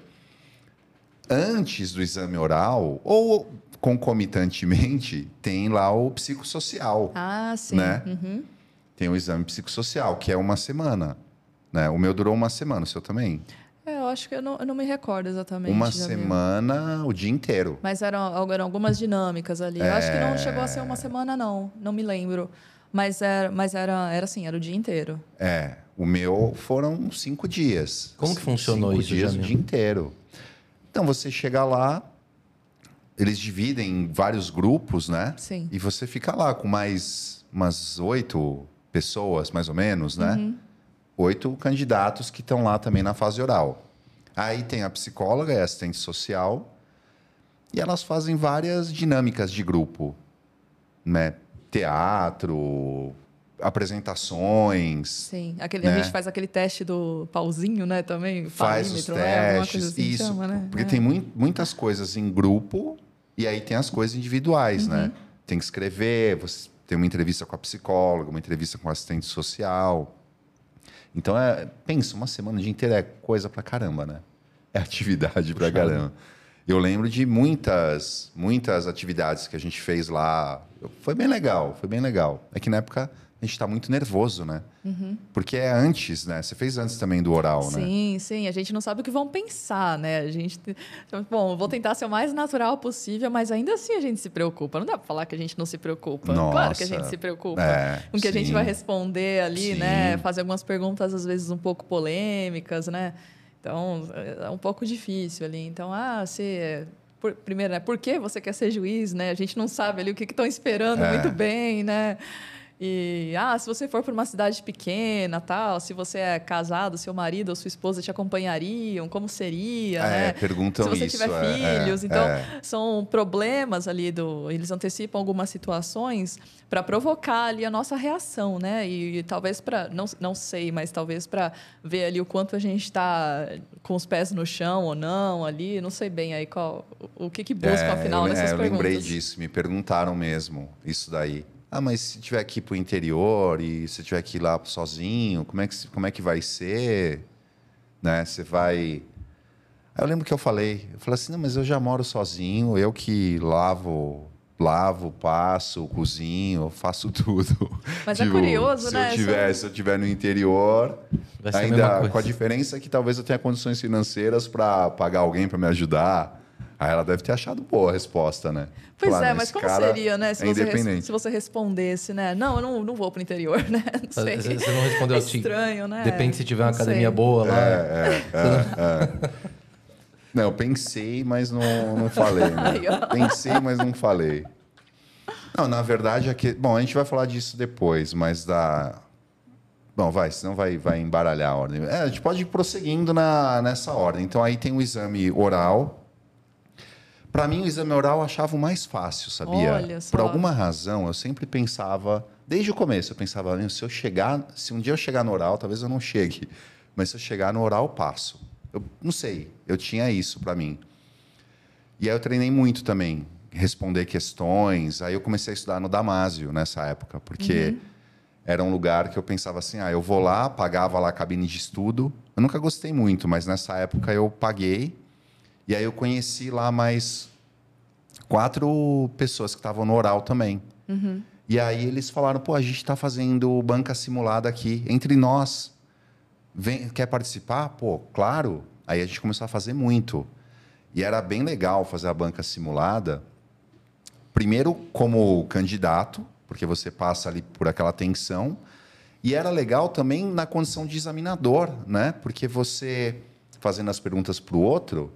C: Antes do exame oral, ou concomitantemente, tem lá o psicossocial.
B: Ah, sim.
C: Né?
B: Uhum.
C: Tem o exame psicossocial, que é uma semana. Né? O meu durou uma semana, o seu também?
B: É, eu acho que eu não, eu não me recordo exatamente.
C: Uma semana, o dia inteiro.
B: Mas eram, eram algumas dinâmicas ali. É... Eu acho que não chegou a ser uma semana, não. Não me lembro. Mas era, mas era, era assim, era o dia inteiro.
C: É. O meu foram cinco dias.
A: Como que funcionou
C: cinco
A: isso?
C: dias, o dia inteiro. Então, você chega lá, eles dividem em vários grupos, né?
B: Sim.
C: E você fica lá com mais umas oito pessoas, mais ou menos, né? Uhum. Oito candidatos que estão lá também na fase oral. Aí tem a psicóloga e a assistente social. E elas fazem várias dinâmicas de grupo, né? Teatro, apresentações.
B: Sim, aquele, né? a gente faz aquele teste do pauzinho, né, também.
C: Faz os né? testes, assim isso. Chama, né? Porque é. tem muito, muitas coisas em grupo e aí tem as coisas individuais, né? uhum. né? Tem que escrever, você tem uma entrevista com a psicóloga, uma entrevista com o assistente social. Então, é, pensa, uma semana de inteira é coisa pra caramba, né? É atividade pra caramba. Eu lembro de muitas, muitas atividades que a gente fez lá. Foi bem legal, foi bem legal. É que na época a gente está muito nervoso, né?
B: Uhum.
C: Porque é antes, né? Você fez antes também do oral, né?
B: Sim, sim. A gente não sabe o que vão pensar, né? A gente. então, Bom, vou tentar ser o mais natural possível, mas ainda assim a gente se preocupa. Não dá para falar que a gente não se preocupa. Claro que a gente
C: Nossa.
B: se preocupa.
C: É,
B: com o que a gente
C: sim.
B: vai responder ali,
C: Sim.
B: né? Fazer algumas perguntas, às vezes, um pouco polêmicas, né? Então, é um pouco difícil ali. Então, ah, se. Por- primeiro, né? Por que você quer ser juiz, né? A gente não sabe ali o que estão esperando
C: É.
B: muito bem, né? E, ah, se você for para uma cidade pequena, tal, se você é casado, seu marido ou sua esposa te acompanhariam, como seria,
C: É,
B: né?
C: perguntam
B: se você
C: isso,
B: tiver
C: é,
B: filhos,
C: é,
B: então
C: é.
B: são problemas ali do, eles antecipam algumas situações para provocar ali a nossa reação, né? E, talvez para não, não sei, mas talvez para ver ali o quanto a gente está com os pés no chão ou não ali, não sei bem aí qual o, que que busca afinal
C: eu,
B: nessas
C: é, eu
B: perguntas.
C: lembrei disso, me perguntaram mesmo isso daí. Ah, mas se tiver que ir pro interior e se tiver que ir lá sozinho, como é que, como é que vai ser? Né? Você vai. Aí eu lembro que eu falei, eu falei assim, não, mas eu já moro sozinho, eu que lavo, lavo, passo, cozinho, faço tudo.
B: Mas é curioso,
C: se
B: né?
C: Eu tiver, se eu tiver no interior,
A: Vai ser a mesma
C: ainda
A: coisa.
C: com a diferença que talvez eu tenha condições financeiras para pagar alguém para me ajudar. Aí ela deve ter achado boa a resposta, né?
B: Pois
C: Falar,
B: é,
C: "Não,
B: mas como seria, né? Se,
C: é
B: você, se você respondesse, né? Não, eu não, não vou para o interior, né? Não sei.
A: Você você não respondeu
B: É
A: assim.
B: estranho, né?
A: Depende se tiver uma
B: Não
A: academia
B: sei.
A: boa lá.
C: É, Não, eu pensei, mas não, não falei. Né? Pensei, mas não falei. Não, na verdade, é que. Bom, a gente vai falar disso depois, mas da. Bom, vai, senão vai, vai embaralhar a ordem. É, a gente pode ir prosseguindo na, nessa ordem. Então, aí tem o exame oral. Para mim, o exame oral eu achava o mais fácil, sabia?
B: Olha só.
C: Por alguma razão, eu sempre pensava, desde o começo, eu pensava, "Meu, se eu chegar, se um dia eu chegar no oral, talvez eu não chegue, mas se eu chegar no oral, eu passo. Eu não sei, eu tinha isso para mim. E aí eu treinei muito também, responder questões. Aí eu comecei a estudar no Damásio nessa época, porque era um lugar que eu pensava assim, ah, eu vou lá, pagava lá a cabine de estudo. Eu nunca gostei muito, mas nessa época eu paguei. E aí eu conheci lá mais quatro pessoas que estavam no oral também. E aí eles falaram, pô, a gente está fazendo banca simulada aqui entre nós. Vem, quer participar? Pô, claro. Aí a gente começou a fazer muito. E era bem legal fazer a banca simulada. Primeiro, como candidato, porque você passa ali por aquela tensão. E era legal também na condição de examinador, né? Porque você, fazendo as perguntas para o outro,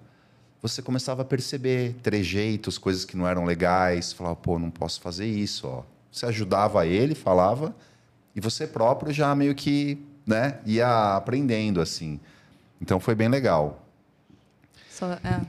C: você começava a perceber trejeitos, coisas que não eram legais. Falava, pô, não posso fazer isso. Ó. Você ajudava ele, falava, e você próprio já meio que né, ia aprendendo, assim. Então foi bem legal.
B: Só, é,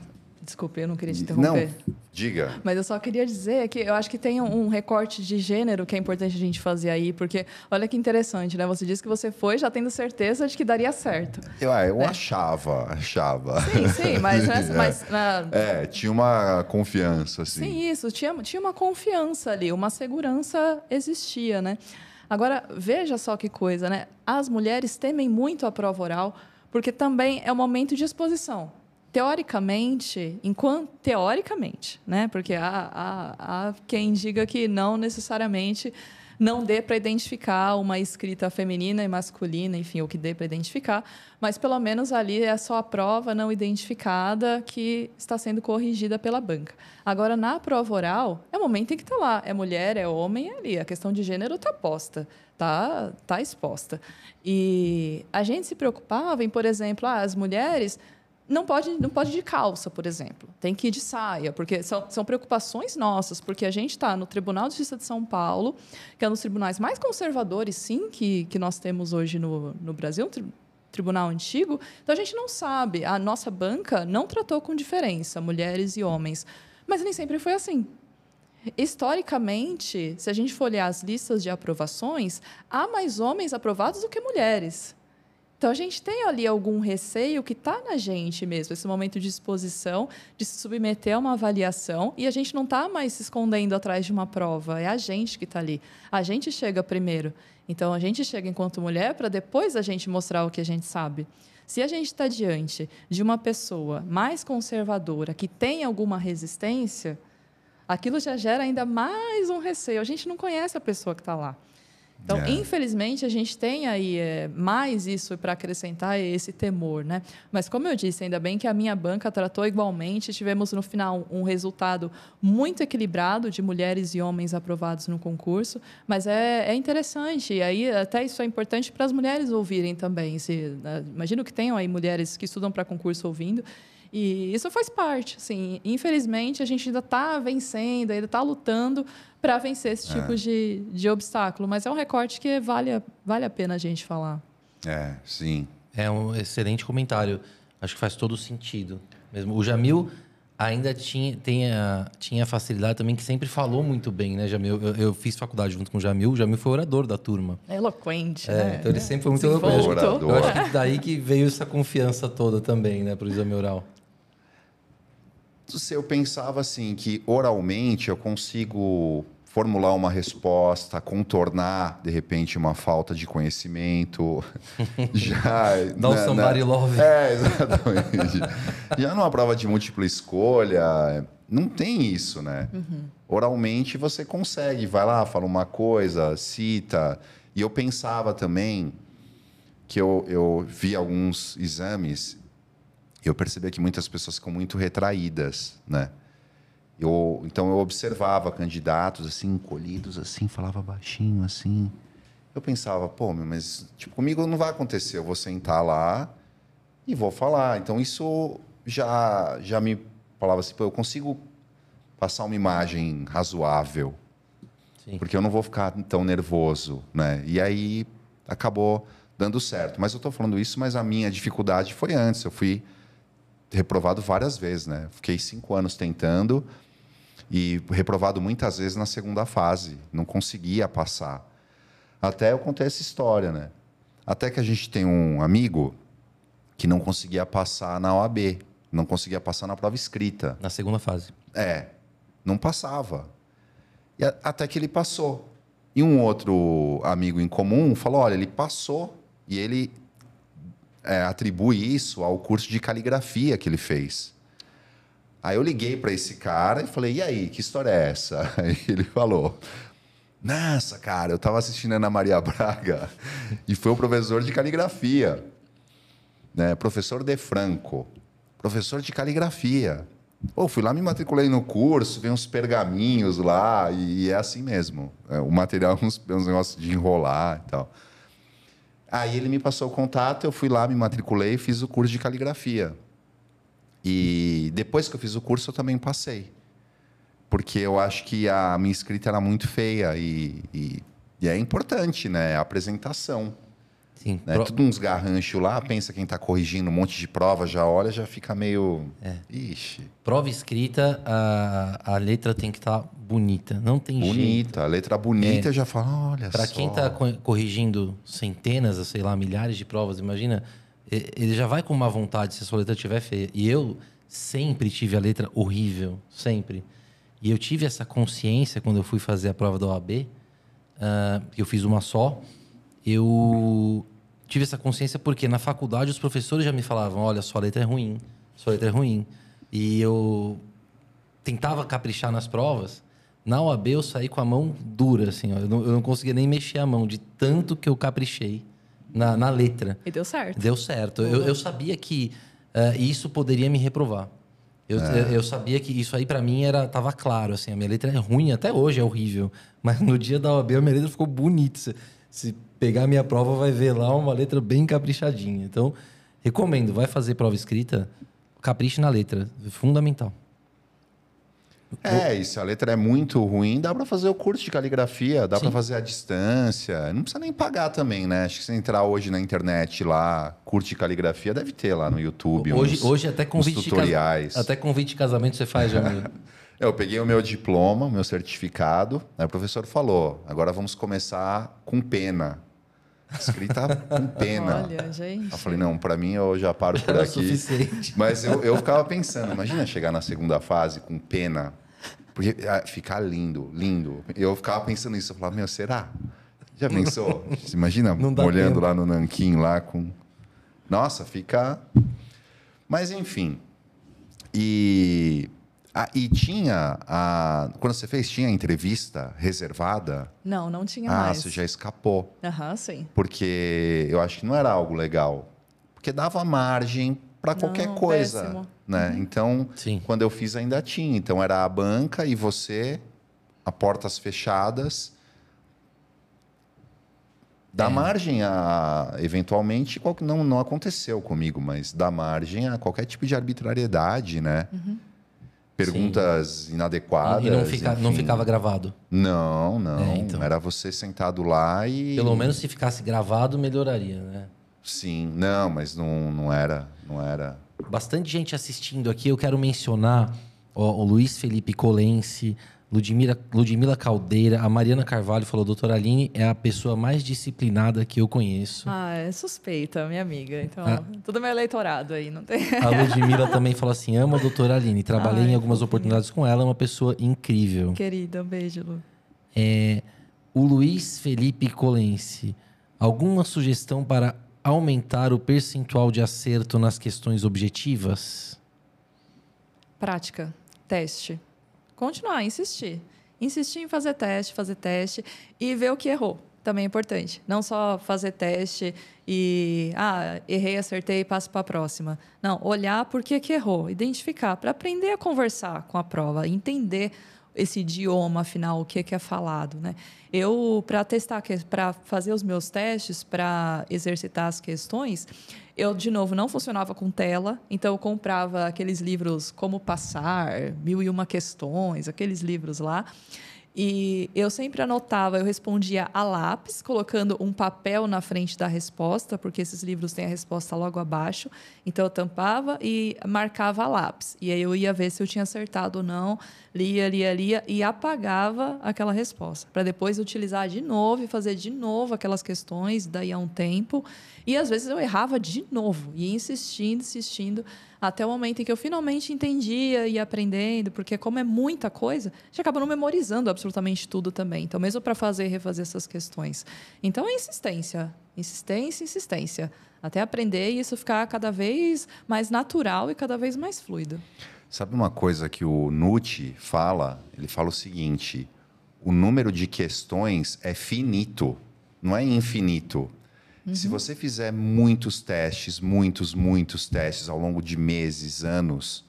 B: desculpe, eu não queria te interromper.
C: Não, diga.
B: Mas eu só queria dizer que eu acho que tem um recorte de gênero que é importante a gente fazer aí, porque olha que interessante, né? Você disse que você foi já tendo certeza de que daria certo.
C: Eu, ah, eu achava, achava.
B: Sim, sim, mas, né, mas na-
C: É, tinha uma confiança, assim.
B: Sim, isso. Tinha, tinha uma confiança ali, uma segurança existia, né? Agora, veja só que coisa, né? As mulheres temem muito a prova oral, porque também é um momento de exposição. Teoricamente, enquanto teoricamente, né? Porque há, há, há quem diga que não necessariamente não dê para identificar uma escrita feminina e masculina, enfim, o que dê para identificar, mas pelo menos ali é só a prova não identificada que está sendo corrigida pela banca. Agora, na prova oral, é o momento em que está lá, é mulher, é homem, é ali, a questão de gênero está posta, tá, tá exposta. E a gente se preocupava em, por exemplo, ah, as mulheres não pode, não pode ir de calça, por exemplo. Tem que ir de saia, porque são, são preocupações nossas, porque a gente está no Tribunal de Justiça de São Paulo, que é um dos tribunais mais conservadores, sim, que, que nós temos hoje no, no Brasil, um tri- tribunal antigo. Então a gente não sabe. A nossa banca não tratou com diferença mulheres e homens, mas nem sempre foi assim. Historicamente, se a gente for olhar as listas de aprovações, há mais homens aprovados do que mulheres. Então a gente tem ali algum receio que está na gente mesmo, esse momento de exposição, de se submeter a uma avaliação, e a gente não está mais se escondendo atrás de uma prova, é a gente que está ali. A gente chega primeiro. Então a gente chega enquanto mulher para depois a gente mostrar o que a gente sabe. Se a gente está diante de uma pessoa mais conservadora, que tem alguma resistência, aquilo já gera ainda mais um receio. A gente não conhece a pessoa que está lá. Então,
C: É.
B: infelizmente, a gente tem aí é, mais isso para acrescentar esse temor, né? Mas, como eu disse, ainda bem que a minha banca tratou igualmente. Tivemos, no final, um resultado muito equilibrado de mulheres e homens aprovados no concurso. Mas é, é interessante. E aí, até isso é importante para as mulheres ouvirem também. Se, né, imagino que tenham aí mulheres que estudam para concurso ouvindo. E isso faz parte. Assim, infelizmente, a gente ainda está vencendo, ainda está lutando para vencer esse tipo de, de obstáculo. Mas é um recorte que vale, a- vale a pena a gente falar.
C: É, sim.
A: É um excelente comentário. Acho que faz todo sentido. Mesmo. O Jamil ainda tinha, tinha, tinha facilidade também, que sempre falou muito bem, né, Jamil? Eu, eu fiz faculdade junto com o Jamil. O Jamil foi orador da turma.
B: É eloquente,
A: É,
B: né?
A: então ele sempre foi muito
B: Se
A: eloquente.
B: voltou.
A: Eu acho que daí que veio essa confiança toda também, né, pro exame oral.
C: Se eu pensava assim que oralmente eu consigo formular uma resposta, contornar de repente uma falta de conhecimento, já
A: Dá um
C: na-
A: somebody love.
C: É, exatamente. já numa prova de múltipla escolha, não tem isso, né? Oralmente você consegue, vai lá, fala uma coisa, cita. E eu pensava também que eu, eu vi alguns exames e eu percebia que muitas pessoas ficam muito retraídas, né? Eu, então eu observava candidatos assim, encolhidos assim, falava baixinho assim. Eu pensava, pô, meu, mas tipo, comigo não vai acontecer, eu vou sentar lá e vou falar. Então isso já já me falava assim, pô, eu consigo passar uma imagem razoável,
A: Sim.
C: porque eu não vou ficar tão nervoso, né? E aí acabou dando certo. Mas eu estou falando isso, mas a minha dificuldade foi antes. Eu fui reprovado várias vezes, né? Fiquei cinco anos tentando e reprovado muitas vezes na segunda fase. Não conseguia passar. Até eu contei essa história, né? Até que a gente tem um amigo que não conseguia passar na OAB, não conseguia passar na prova escrita.
A: Na segunda fase.
C: É, não passava. E a- até que ele passou. E um outro amigo em comum falou: olha, ele passou e ele é, atribui isso ao curso de caligrafia que ele fez. Aí eu liguei para esse cara e falei: e aí, que história é essa? Aí ele falou: nossa, cara, eu estava assistindo a Ana Maria Braga e foi o professor de caligrafia, né? professor De Franco, professor de caligrafia. Pô, fui lá, me matriculei no curso, vem uns pergaminhos lá, e, é assim mesmo. É, o material é uns, é uns negócios de enrolar e tal. Aí ele me passou o contato, eu fui lá, me matriculei e fiz o curso de caligrafia. E depois que eu fiz o curso, eu também passei. Porque eu acho que a minha escrita era muito feia e, e- e é importante, né? A apresentação.
A: Sim.
C: Né?
A: Pro-
C: Tudo uns garranchos lá, pensa quem está corrigindo um monte de prova, já olha, já fica meio.
A: É.
C: Ixi,
A: Prova escrita, a, a letra tem que estar bonita. Não tem jeito.
C: bonita. A letra bonita já fala, olha
A: Para
C: só.
A: quem está corrigindo centenas, sei lá, milhares de provas, imagina, ele já vai com uma vontade se a sua letra estiver feia. E eu sempre tive a letra horrível, sempre. E eu tive essa consciência quando eu fui fazer a prova da OAB, ah, que eu fiz uma só. Eu tive essa consciência porque na faculdade os professores já me falavam: olha, sua letra é ruim, sua letra é ruim. E eu tentava caprichar nas provas. Na OAB eu saí com a mão dura, assim, ó. Eu não, eu não conseguia nem mexer a mão de tanto que eu caprichei na, na letra.
B: E deu certo.
A: Deu certo. Eu, eu sabia que eh, isso poderia me reprovar. Eu, eu, eu sabia que isso aí para mim era tava claro, assim, a minha letra é ruim, até hoje é horrível, mas no dia da OAB a minha letra ficou bonita. Se, se pegar a minha prova vai ver lá uma letra bem caprichadinha. Então, recomendo, vai fazer prova escrita, capriche na letra, é fundamental.
C: É, e se a letra é muito ruim, dá para fazer o curso de caligrafia, dá para fazer à distância. Não precisa nem pagar também, né? Acho que se você entrar hoje na internet lá, curso de caligrafia, deve ter lá no YouTube.
A: Hoje,
C: uns-
A: hoje até convite
C: tutoriais.
A: até convite de casamento você faz, Jamil.
C: Eu peguei o meu diploma, o meu certificado, aí o professor falou: agora vamos começar com pena. Escrita com pena.
B: Olha, gente.
C: Eu falei, não, para mim eu já paro por aqui.
A: suficiente.
C: Mas eu, eu ficava pensando, imagina chegar na segunda fase com pena. Porque ah, ficar lindo, lindo. Eu ficava pensando nisso, eu falava, meu, será? Já pensou? Você imagina olhando lá no nanquim lá com. Nossa, fica. Mas enfim. E Ah, e tinha, a, quando você fez, tinha entrevista reservada?
B: Não, não tinha
C: ah,
B: mais.
C: você já escapou.
B: Aham, sim.
C: Porque eu acho que não era algo legal. Porque dava margem para qualquer
B: Não,
C: coisa.
B: péssimo.
C: Né? Então,
A: Sim.
C: quando eu fiz ainda tinha. Então era a banca e você, a portas fechadas. Dá
A: É.
C: margem a, eventualmente, qual- não, não aconteceu comigo, mas dá margem a qualquer tipo de arbitrariedade, né? Perguntas inadequadas.
A: E não, fica- não ficava gravado.
C: Não, não.
A: É, então.
C: Era você sentado lá e.
A: Pelo menos se ficasse gravado, melhoraria, né?
C: Sim, não, mas não, não era. Não era.
A: Bastante gente assistindo aqui. Eu quero mencionar ó, o Luiz Felipe Colense, Ludmila, Ludmila Caldeira, a Mariana Carvalho falou: Doutora Aline é a pessoa mais disciplinada que eu conheço.
B: Ah, é suspeita, minha amiga. Então,
A: Ah.
B: tudo meu eleitorado aí, não tem.
A: A Ludmila também falou assim: amo a doutora Aline. Trabalhei
B: Ai,
A: em algumas oportunidades com ela, é uma pessoa incrível.
B: Querida, um beijo, Lu.
A: É, o Luiz Felipe Colense, alguma sugestão para aumentar o percentual de acerto nas questões objetivas?
B: Prática, teste. Continuar, insistir. Insistir em fazer teste, fazer teste e ver o que errou. Também é importante. Não só fazer teste e, ah, errei, acertei, passo para a próxima. Não, olhar por que, que errou, identificar, para aprender a conversar com a prova, entender esse idioma, afinal, o que, que é falado. Né? Eu, para testar, para fazer os meus testes, para exercitar as questões, eu, de novo, não funcionava com tela, então eu comprava aqueles livros Como Passar, Mil e Uma Questões, aqueles livros lá. E eu sempre anotava, eu respondia a lápis, colocando um papel na frente da resposta, porque esses livros têm a resposta logo abaixo. Então eu tampava e marcava a lápis. E aí eu ia ver se eu tinha acertado ou não, lia, lia, lia e apagava aquela resposta, para depois utilizar de novo e fazer de novo aquelas questões, daí a um tempo. E às vezes eu errava de novo, e insistindo, insistindo, até o momento em que eu finalmente entendia e ia aprendendo, porque como é muita coisa, a gente acaba não memorizando absolutamente tudo também. Então, mesmo para fazer e refazer essas questões. Então, é insistência, insistência, insistência, até aprender e isso ficar cada vez mais natural e cada vez mais fluido.
C: Sabe uma coisa que o Nucci fala? Ele fala o seguinte: o número de questões é finito, não é infinito. Se você fizer muitos testes, muitos, muitos testes ao longo de meses, anos,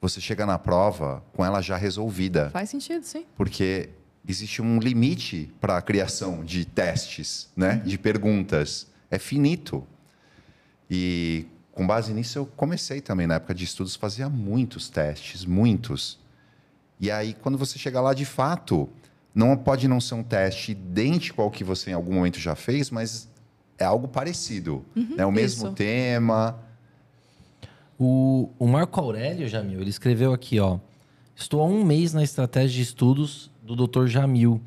C: você chega na prova com ela já resolvida.
B: Faz sentido, sim.
C: Porque existe um limite para a criação de testes, né? de perguntas. É finito. E com base nisso, eu comecei também, na época de estudos, fazia muitos testes, muitos. E aí, quando você chega lá, de fato, não pode não ser um teste idêntico ao que você em algum momento já fez, mas é algo parecido. é o mesmo
B: isso.
C: tema.
A: O, o Marco Aurélio Jamil, ele escreveu aqui, ó. Estou há um mês na estratégia de estudos do Dr. Jamil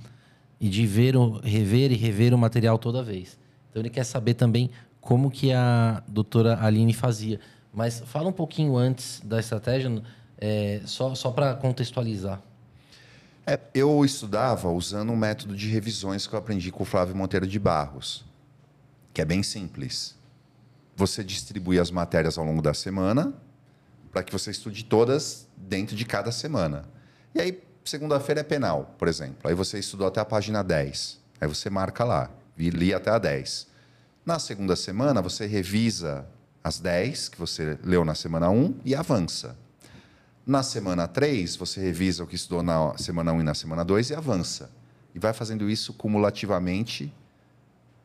A: e de ver, o- rever e rever o material toda vez. Então ele quer saber também como que a doutora Aline fazia. Mas fala um pouquinho antes da estratégia, é, só, só para contextualizar.
C: É, eu estudava usando um método de revisões que eu aprendi com o Flávio Monteiro de Barros, que é bem simples. Você distribui as matérias ao longo da semana para que você estude todas dentro de cada semana. E aí, segunda-feira é penal, por exemplo. Aí você estudou até a página 10. Aí você marca lá, e li até a 10. Na segunda semana, você revisa as 10 que você leu na semana 1 e avança. Na semana 3, você revisa o que estudou na semana 1 e na semana 2 e avança. E vai fazendo isso cumulativamente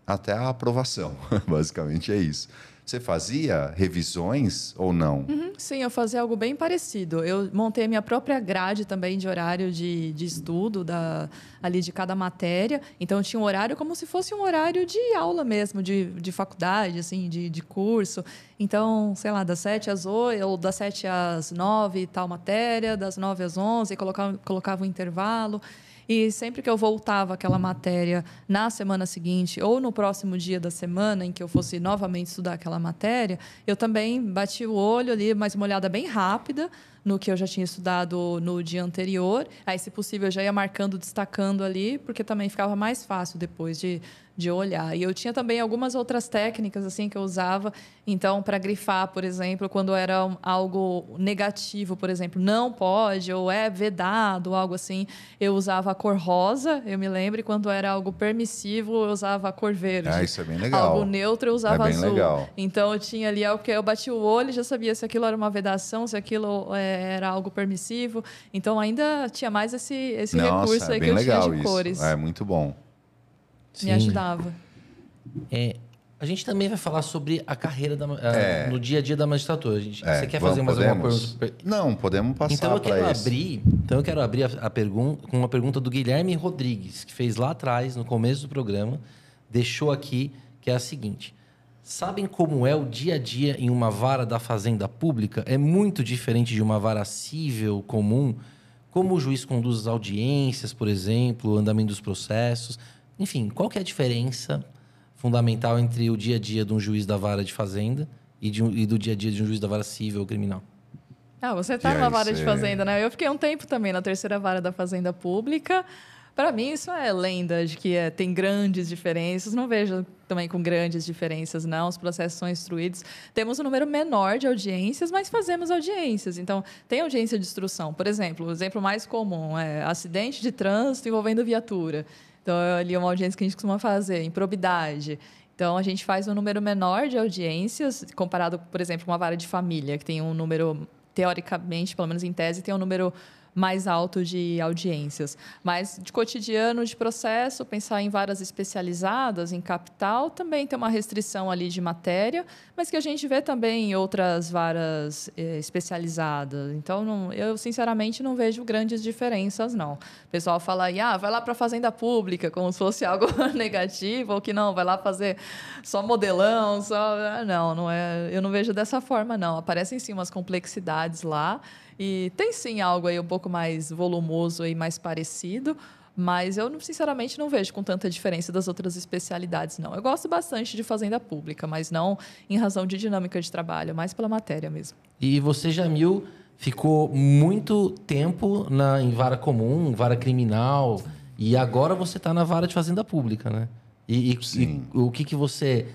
C: até a aprovação. Basicamente é isso. Você fazia revisões ou não?
B: Uhum, Sim, eu fazia algo bem parecido. Eu montei a minha própria grade também de horário de, de estudo da, ali de cada matéria. Então, tinha um horário como se fosse um horário de aula mesmo, de, de faculdade, assim, de, de curso. Então, sei lá, das 7 às 8, ou das 7 às 9, tal matéria, das 9 às 11, colocava, colocava um intervalo. E sempre que eu voltava aquela matéria na semana seguinte ou no próximo dia da semana em que eu fosse novamente estudar aquela matéria, eu também bati o olho ali, mas uma olhada bem rápida, no que eu já tinha estudado no dia anterior. Aí, se possível, eu já ia marcando, destacando ali, porque também ficava mais fácil depois de de olhar. E eu tinha também algumas outras técnicas assim que eu usava, então para grifar, por exemplo, quando era algo negativo, por exemplo, não pode ou é vedado, algo assim, eu usava a cor rosa, eu me lembro, e quando era algo permissivo, eu usava a cor verde.
C: Ah, isso é bem legal.
B: Algo neutro, eu usava
C: é
B: azul.
C: Legal.
B: Então eu tinha ali algo que eu bati o olho e já sabia se aquilo era uma vedação, se aquilo é, era algo permissivo. Então ainda tinha mais esse, esse
C: Nossa,
B: recurso
C: é
B: aí
C: bem
B: que eu
C: legal
B: tinha de
C: isso.
B: cores.
C: É muito bom.
B: Me ajudava.
A: É, a gente também vai falar sobre a carreira da, a-
C: É.
A: no dia a dia da magistratura. A gente-
C: É,
A: você quer
C: vamos-
A: fazer mais alguma
C: podemos?
A: pergunta?
C: Não, podemos passar
A: Então eu
C: para
A: quero
C: esse.
A: abrir, então eu quero abrir a, a pergunta com uma pergunta do Guilherme Rodrigues, que fez lá atrás, no começo do programa, deixou aqui, que é a seguinte: Sabem como é o dia a dia em uma vara da fazenda pública? É muito diferente de uma vara civil comum. Como o juiz conduz as audiências, por exemplo, o andamento dos processos. Enfim, qual que é a diferença fundamental entre o dia a dia de um juiz da vara de fazenda e, de um- e do dia a dia de um juiz da vara civil ou criminal?
B: Ah, você está na vara de fazenda, né? Eu fiquei um tempo também na terceira vara da fazenda pública. Para mim, isso é lenda de que é, tem grandes diferenças. Não vejo também com grandes diferenças, não. Os processos são instruídos. Temos um número menor de audiências, mas fazemos audiências. Então, tem audiência de instrução. Por exemplo, o exemplo mais comum é acidente de trânsito envolvendo viatura. Então, ali é uma audiência que a gente costuma fazer, improbidade. Então, a gente faz um número menor de audiências, comparado, por exemplo, com uma vara de família, que tem um número, teoricamente, pelo menos em tese, tem um número mais alto de audiências. Mas de cotidiano, de processo, pensar em varas especializadas, em capital, também tem uma restrição ali de matéria, mas que a gente vê também em outras varas eh, especializadas. Então, não- eu sinceramente não vejo grandes diferenças, não. O pessoal fala aí, ah, vai lá para a fazenda pública, como se fosse algo negativo, ou que não, vai lá fazer só modelão, só. Não, não é. Eu não vejo dessa forma, não. Aparecem sim umas complexidades lá. E tem sim algo aí um pouco mais volumoso e mais parecido, mas eu sinceramente não vejo com tanta diferença das outras especialidades, não. Eu gosto bastante de fazenda pública, mas não em razão de dinâmica de trabalho, mais pela matéria mesmo.
A: E você, Jamil, ficou muito tempo na, em vara comum, vara criminal, e agora você está na vara de fazenda pública, né? E, e-
C: Sim.
A: e o que, que você.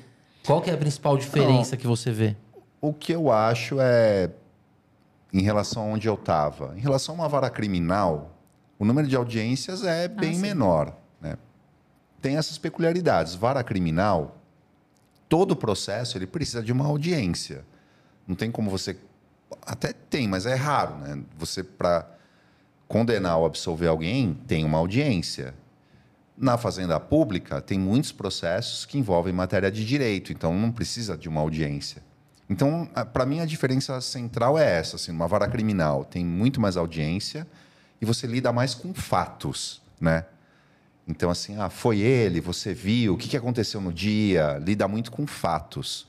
A: Qual que é a principal diferença que você vê?
C: O que eu acho é, em relação a onde eu estava, em relação a uma vara criminal, o número de audiências é bem
B: sim.
C: menor. Né? Tem essas peculiaridades. Vara criminal, todo processo ele precisa de uma audiência. Não tem como você. Até tem, mas é raro. Né? Você, para condenar ou absolver alguém, tem uma audiência. Na fazenda pública, tem muitos processos que envolvem matéria de direito, então não precisa de uma audiência. Então, para mim, a diferença central é essa. Assim, uma vara criminal tem muito mais audiência e você lida mais com fatos, né? Então, assim, ah, foi ele, você viu, o que aconteceu no dia, lida muito com fatos.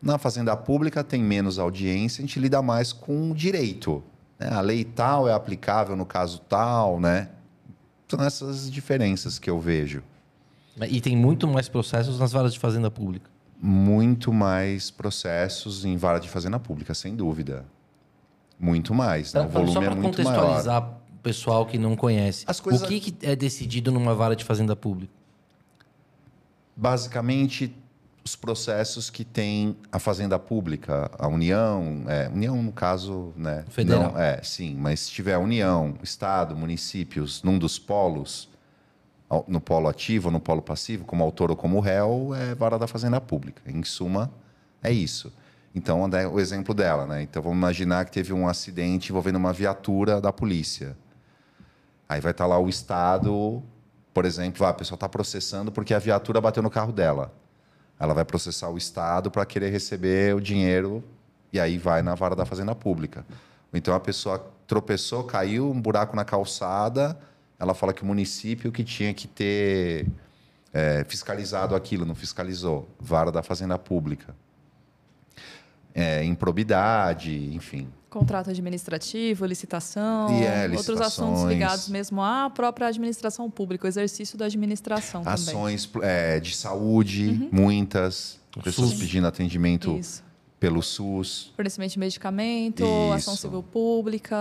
C: Na fazenda pública tem menos audiência, a gente lida mais com direito. né? A lei tal é aplicável no caso tal, né? São essas diferenças que eu vejo.
A: E tem muito mais processos nas varas de fazenda pública.
C: Muito mais processos em vara de fazenda pública, sem dúvida. Muito mais. Né?
A: Pra-
C: O volume
A: só
C: é
A: para
C: muito maior.
A: contextualizar o pessoal que não conhece.
C: As coisas-
A: O que, que é decidido numa vara de fazenda pública?
C: Basicamente, os processos que tem a fazenda pública, a União, é, União no caso, né?
A: Federal.
C: Não, é, sim, mas se tiver União, Estado, municípios, num dos polos, no polo ativo no polo passivo, como autor ou como réu, é vara da fazenda pública. Em suma, é isso. Então, o exemplo dela, né? Então, vamos imaginar que teve um acidente envolvendo uma viatura da polícia. Aí vai estar lá o Estado, por exemplo, ah, a pessoa está processando porque a viatura bateu no carro dela. Ela vai processar o Estado para querer receber o dinheiro e aí vai na vara da fazenda pública. Então a pessoa tropeçou, caiu, um buraco na calçada, ela fala que o município que tinha que ter é, fiscalizado aquilo, não fiscalizou. Vara da fazenda pública. É, improbidade, enfim.
B: Contrato administrativo, licitação,
C: E é,
B: outros assuntos ligados mesmo à própria administração pública, o exercício da administração também.
C: Ações é, de saúde, muitas. Pessoas
A: SUS.
C: pedindo atendimento
B: Isso.
C: pelo SUS.
B: Fornecimento de medicamento,
C: Isso.
B: ação civil pública,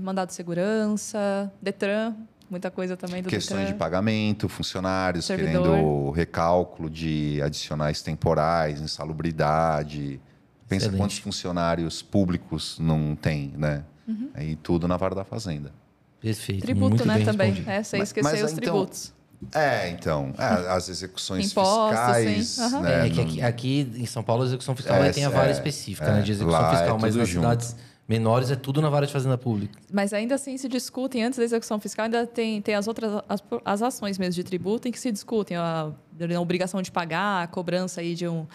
B: mandado de segurança, Detran, muita coisa também do
C: Questões
B: Detran.
C: de pagamento, funcionários
B: Servidor.
C: querendo recálculo de adicionais temporais, insalubridade. Pensa
A: Excelente.
C: quantos funcionários públicos não tem, né?
B: Uhum.
C: Aí tudo na vara da fazenda.
A: Perfeito.
B: Tributo,
A: muito
B: né,
A: bem
B: também.
A: respondido.
B: É, você
C: Mas-
B: esqueceu
C: mas
B: os
C: então-
B: tributos.
C: É, então, é, as execuções
B: Impostos,
C: fiscais.
B: Aham.
C: né?
A: É, que
C: não-
A: aqui, aqui em São Paulo a execução fiscal
C: É,
A: tem a vara
C: é,
A: específica
C: é.
A: né, de execução
C: Lá é
A: fiscal, mas nas
C: junto.
A: cidades menores é tudo na vara de fazenda pública.
B: Mas ainda assim se discutem, antes da execução fiscal, ainda tem, tem as outras as, as ações mesmo de tributo em que se discutem a, a obrigação de pagar, a cobrança aí de um,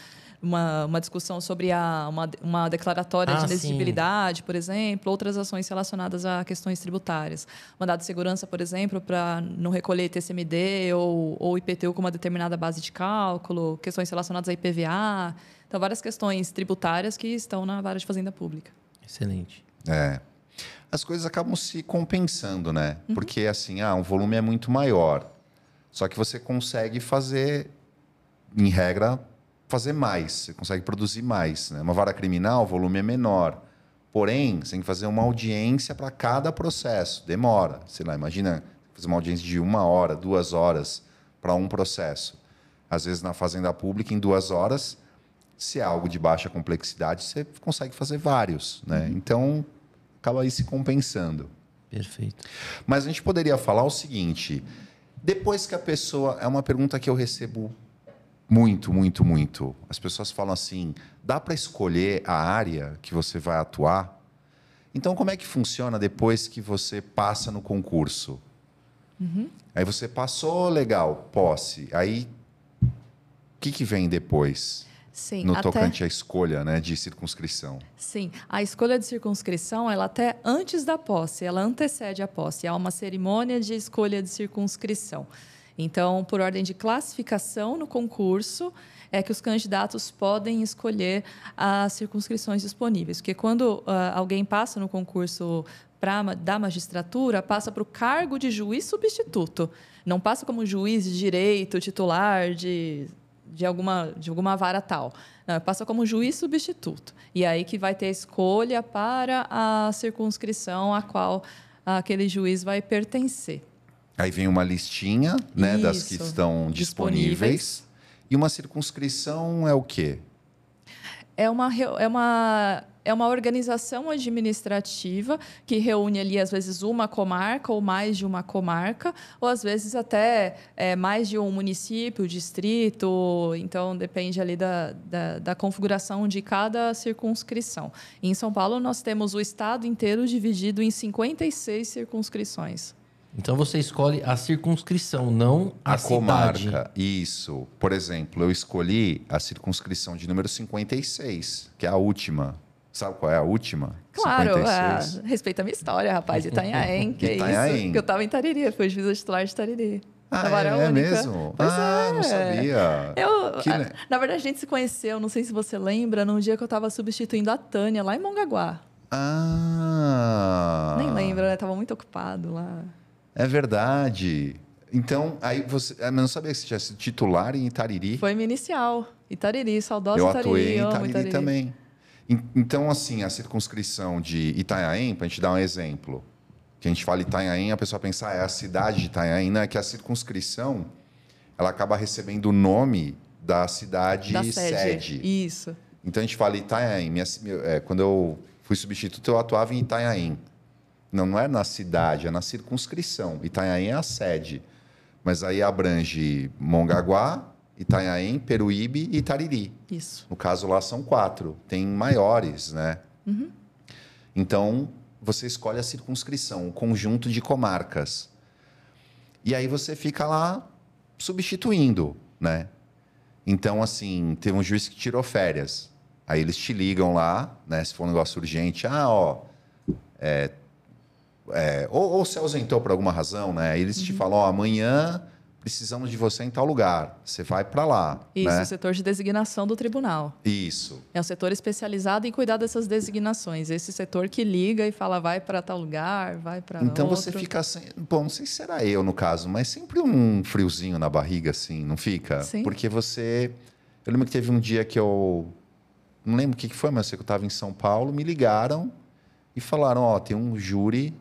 B: uma, uma discussão sobre a, uma, uma declaratória
A: Ah,
B: de inexigibilidade, por exemplo, outras ações relacionadas a questões tributárias. Mandado de segurança, por exemplo, para não recolher TCMD ou, ou IPTU com uma determinada base de cálculo, questões relacionadas a IPVA. Então, várias questões tributárias que estão na vara de fazenda pública.
A: Excelente.
C: É. As coisas acabam se compensando, né? Porque assim, ah, um volume é muito maior. Só que você consegue fazer, em regra, fazer mais. Você consegue produzir mais. Né? Uma vara criminal, o volume é menor. Porém, você tem que fazer uma audiência para cada processo. Demora. Sei lá, imagina fazer uma audiência de uma hora, duas horas para um processo. Às vezes, na fazenda pública, em duas horas, se é algo de baixa complexidade, você consegue fazer vários. Né? Então, acaba aí se compensando.
A: Perfeito.
C: Mas a gente poderia falar o seguinte: depois que a pessoa. É uma pergunta que eu recebo muito, muito, muito. As pessoas falam assim: dá para escolher a área que você vai atuar? Então, como é que funciona depois que você passa no concurso? Aí você passou, legal, posse. Aí, o que, que vem depois?
B: Sim,
C: no
B: até...
C: tocante à escolha né, de circunscrição.
B: Sim, a escolha de circunscrição, ela até antes da posse, ela antecede a posse. Há uma cerimônia de escolha de circunscrição. Então, por ordem de classificação no concurso, é que os candidatos podem escolher as circunscrições disponíveis. Porque quando ah, alguém passa no concurso pra, da magistratura, passa para o cargo de juiz substituto. Não passa como juiz de direito, titular de de alguma, de alguma vara tal. Não, passa como juiz substituto. E aí que vai ter a escolha para a circunscrição a qual aquele juiz vai pertencer.
C: Aí vem uma listinha né, das que
B: Isso.
C: estão disponíveis.
B: Disponíveis.
C: E uma circunscrição é o quê?
B: É uma, é uma, é uma organização administrativa que reúne ali, às vezes, uma comarca ou mais de uma comarca, ou às vezes até é, mais de um município, distrito. Então, depende ali da, da, da configuração de cada circunscrição. Em São Paulo, nós temos o estado inteiro dividido em 56 circunscrições.
A: Então você escolhe a circunscrição, não a,
C: A,
A: cidade.
C: comarca. Isso. Por exemplo, eu escolhi a circunscrição de número 56, que é a última. Sabe qual é a última?
B: Claro,
C: 56.
B: ah, respeita a minha história, rapaz, Itanhaém, que é
C: Itanhaém.
B: isso. Que eu estava em Tariri, fui juíza titular de Tariri.
C: Ah, é, é mesmo?
B: Pois
C: ah,
B: é.
C: não sabia.
B: Eu,
C: Que
B: na verdade, a gente se conheceu, não sei se você lembra, num dia que eu estava substituindo a Tânia lá em Mongaguá.
C: Ah.
B: Nem lembra, né? Tava muito ocupado lá.
C: É verdade. Então, aí você. ah, Mas não sabia que você tinha sido titular em Itariri.
B: Foi minha inicial. Itariri, saudosa
C: Eu
B: Itariri.
C: atuei em Itariri,
B: Itariri.
C: também. En- Então, assim, a circunscrição de Itanhaém, para a gente dar um exemplo, que a gente fala Itanhaém, a pessoa pensa, ah, é a cidade de Itanhaém, não é que a circunscrição ela acaba recebendo o nome da cidade
B: Da sede.
C: sede.
B: Isso.
C: Então a gente fala Itanhaém. Minha, é, quando eu fui substituto, eu atuava em Itanhaém. Não, não é na cidade, é na circunscrição. Itanhaém é a sede. Mas aí abrange Mongaguá, Itanhaém, Peruíbe e Itariri.
B: Isso.
C: No caso lá são quatro. Tem maiores, né? Então você escolhe a circunscrição, o conjunto de comarcas. E aí você fica lá substituindo, né? Então, assim, teve um juiz que tirou férias. Aí eles te ligam lá, né? Se for um negócio urgente, ah, ó. é, é, ou, ou se ausentou por alguma razão, né? Eles te
B: Uhum.
C: falam, ó, amanhã precisamos de você em tal lugar. Você vai para lá.
B: Isso,
C: né?
B: o setor de designação do tribunal.
C: Isso.
B: É um setor especializado em cuidar dessas designações. Esse setor que liga e fala, vai para tal lugar, vai para
C: Então
B: outro.
C: você fica sem. Bom, não sei se será eu no caso, mas sempre um friozinho na barriga, assim, não fica?
B: Sim.
C: Porque você. Eu lembro que teve um dia que eu não lembro o que foi, mas eu estava em São Paulo, me ligaram e falaram: Ó, tem um júri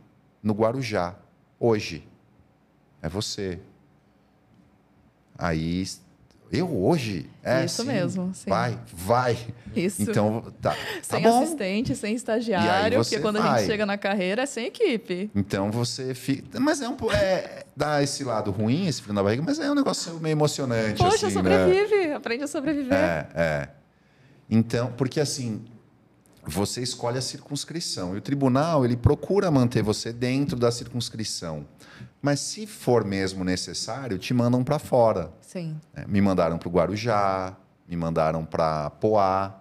C: no Guarujá, hoje. É você. Aí, eu hoje? É,
B: Isso
C: sim,
B: mesmo, sim.
C: Vai, vai.
B: Isso.
C: Então, tá, tá
B: sem
C: bom.
B: assistente, sem estagiário, porque quando a
C: vai.
B: gente chega na carreira é sem equipe.
C: Então você fica. Mas é um é, dá esse lado ruim, esse frio na barriga, mas é um negócio meio emocionante.
B: Poxa,
C: assim, né?
B: sobrevive, aprende a sobreviver.
C: É, é. Então, porque assim, você escolhe a circunscrição e o tribunal ele procura manter você dentro da circunscrição. Mas se for mesmo necessário, te mandam para fora.
B: Sim.
C: né? Me mandaram para o Guarujá, me mandaram para Poá.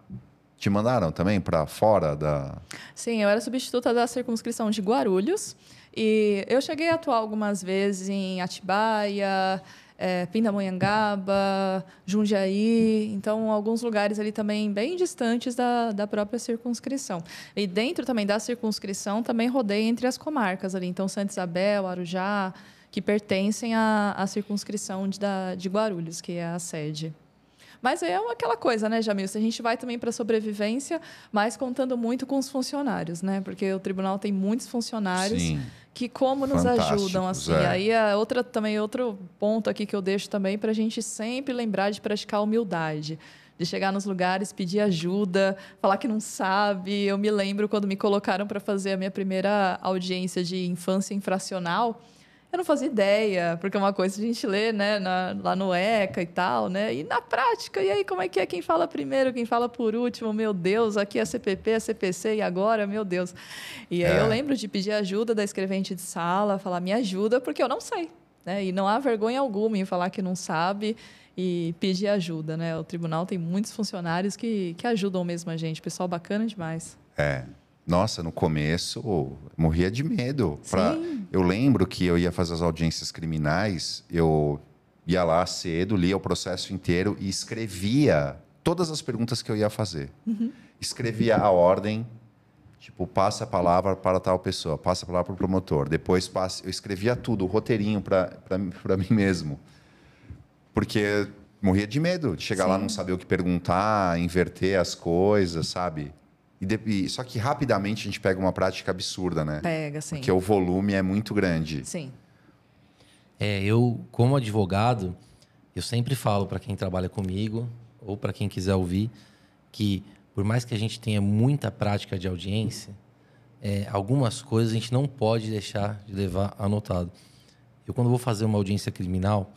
C: Te mandaram também para fora da.
B: Sim, eu era substituta da circunscrição de Guarulhos. E eu cheguei a atuar algumas vezes em Atibaia, eh, Pindamonhangaba, Jundiaí. Então, alguns lugares ali também bem distantes da, da própria circunscrição. E dentro também da circunscrição, também rodei entre as comarcas ali. Então, Santa Isabel, Arujá, que pertencem à, à circunscrição de, da, de Guarulhos, que é a sede. Mas é aquela coisa, né, Jamil? Se a gente vai também para a sobrevivência, mas contando muito com os funcionários, né? Porque o tribunal tem muitos funcionários
C: Sim.
B: que como nos ajudam, assim.
C: é.
B: Aí é outra, também outro ponto aqui que eu deixo também para a gente sempre lembrar de praticar humildade. De chegar nos lugares, pedir ajuda, falar que não sabe. Eu me lembro quando me colocaram para fazer a minha primeira audiência de infância infracional. Eu não fazia ideia, porque é uma coisa que a gente lê, né, na- lá no ECA e tal, né? E na prática, e aí como é que é quem fala primeiro, quem fala por último? Meu Deus, aqui é CPP, é CPC e agora, meu Deus. E aí
C: É.
B: eu lembro de pedir ajuda da escrevente de sala, falar me ajuda porque eu não sei, né? E não há vergonha alguma em falar que não sabe e pedir ajuda, né? O tribunal tem muitos funcionários que, que ajudam mesmo a gente, pessoal bacana demais.
C: É. Nossa, no começo morria de medo. Pra-
B: Sim.
C: Eu lembro que eu ia fazer as audiências criminais, eu ia lá cedo, lia o processo inteiro e escrevia todas as perguntas que eu ia fazer. Escrevia a ordem, tipo, passa a palavra para tal pessoa, passa a palavra para o promotor, depois passa. Eu escrevia tudo, o roteirinho para mim mesmo. Porque morria de medo de chegar lá, não saber o que perguntar, inverter as coisas, sabe? E de- só que rapidamente a gente pega uma prática absurda, né?
B: Pega, sim.
C: Porque o volume é muito grande.
B: Sim.
A: É, eu, como advogado, eu sempre falo para quem trabalha comigo ou para quem quiser ouvir que, por mais que a gente tenha muita prática de audiência, é, algumas coisas a gente não pode deixar de levar anotado. Eu, quando vou fazer uma audiência criminal,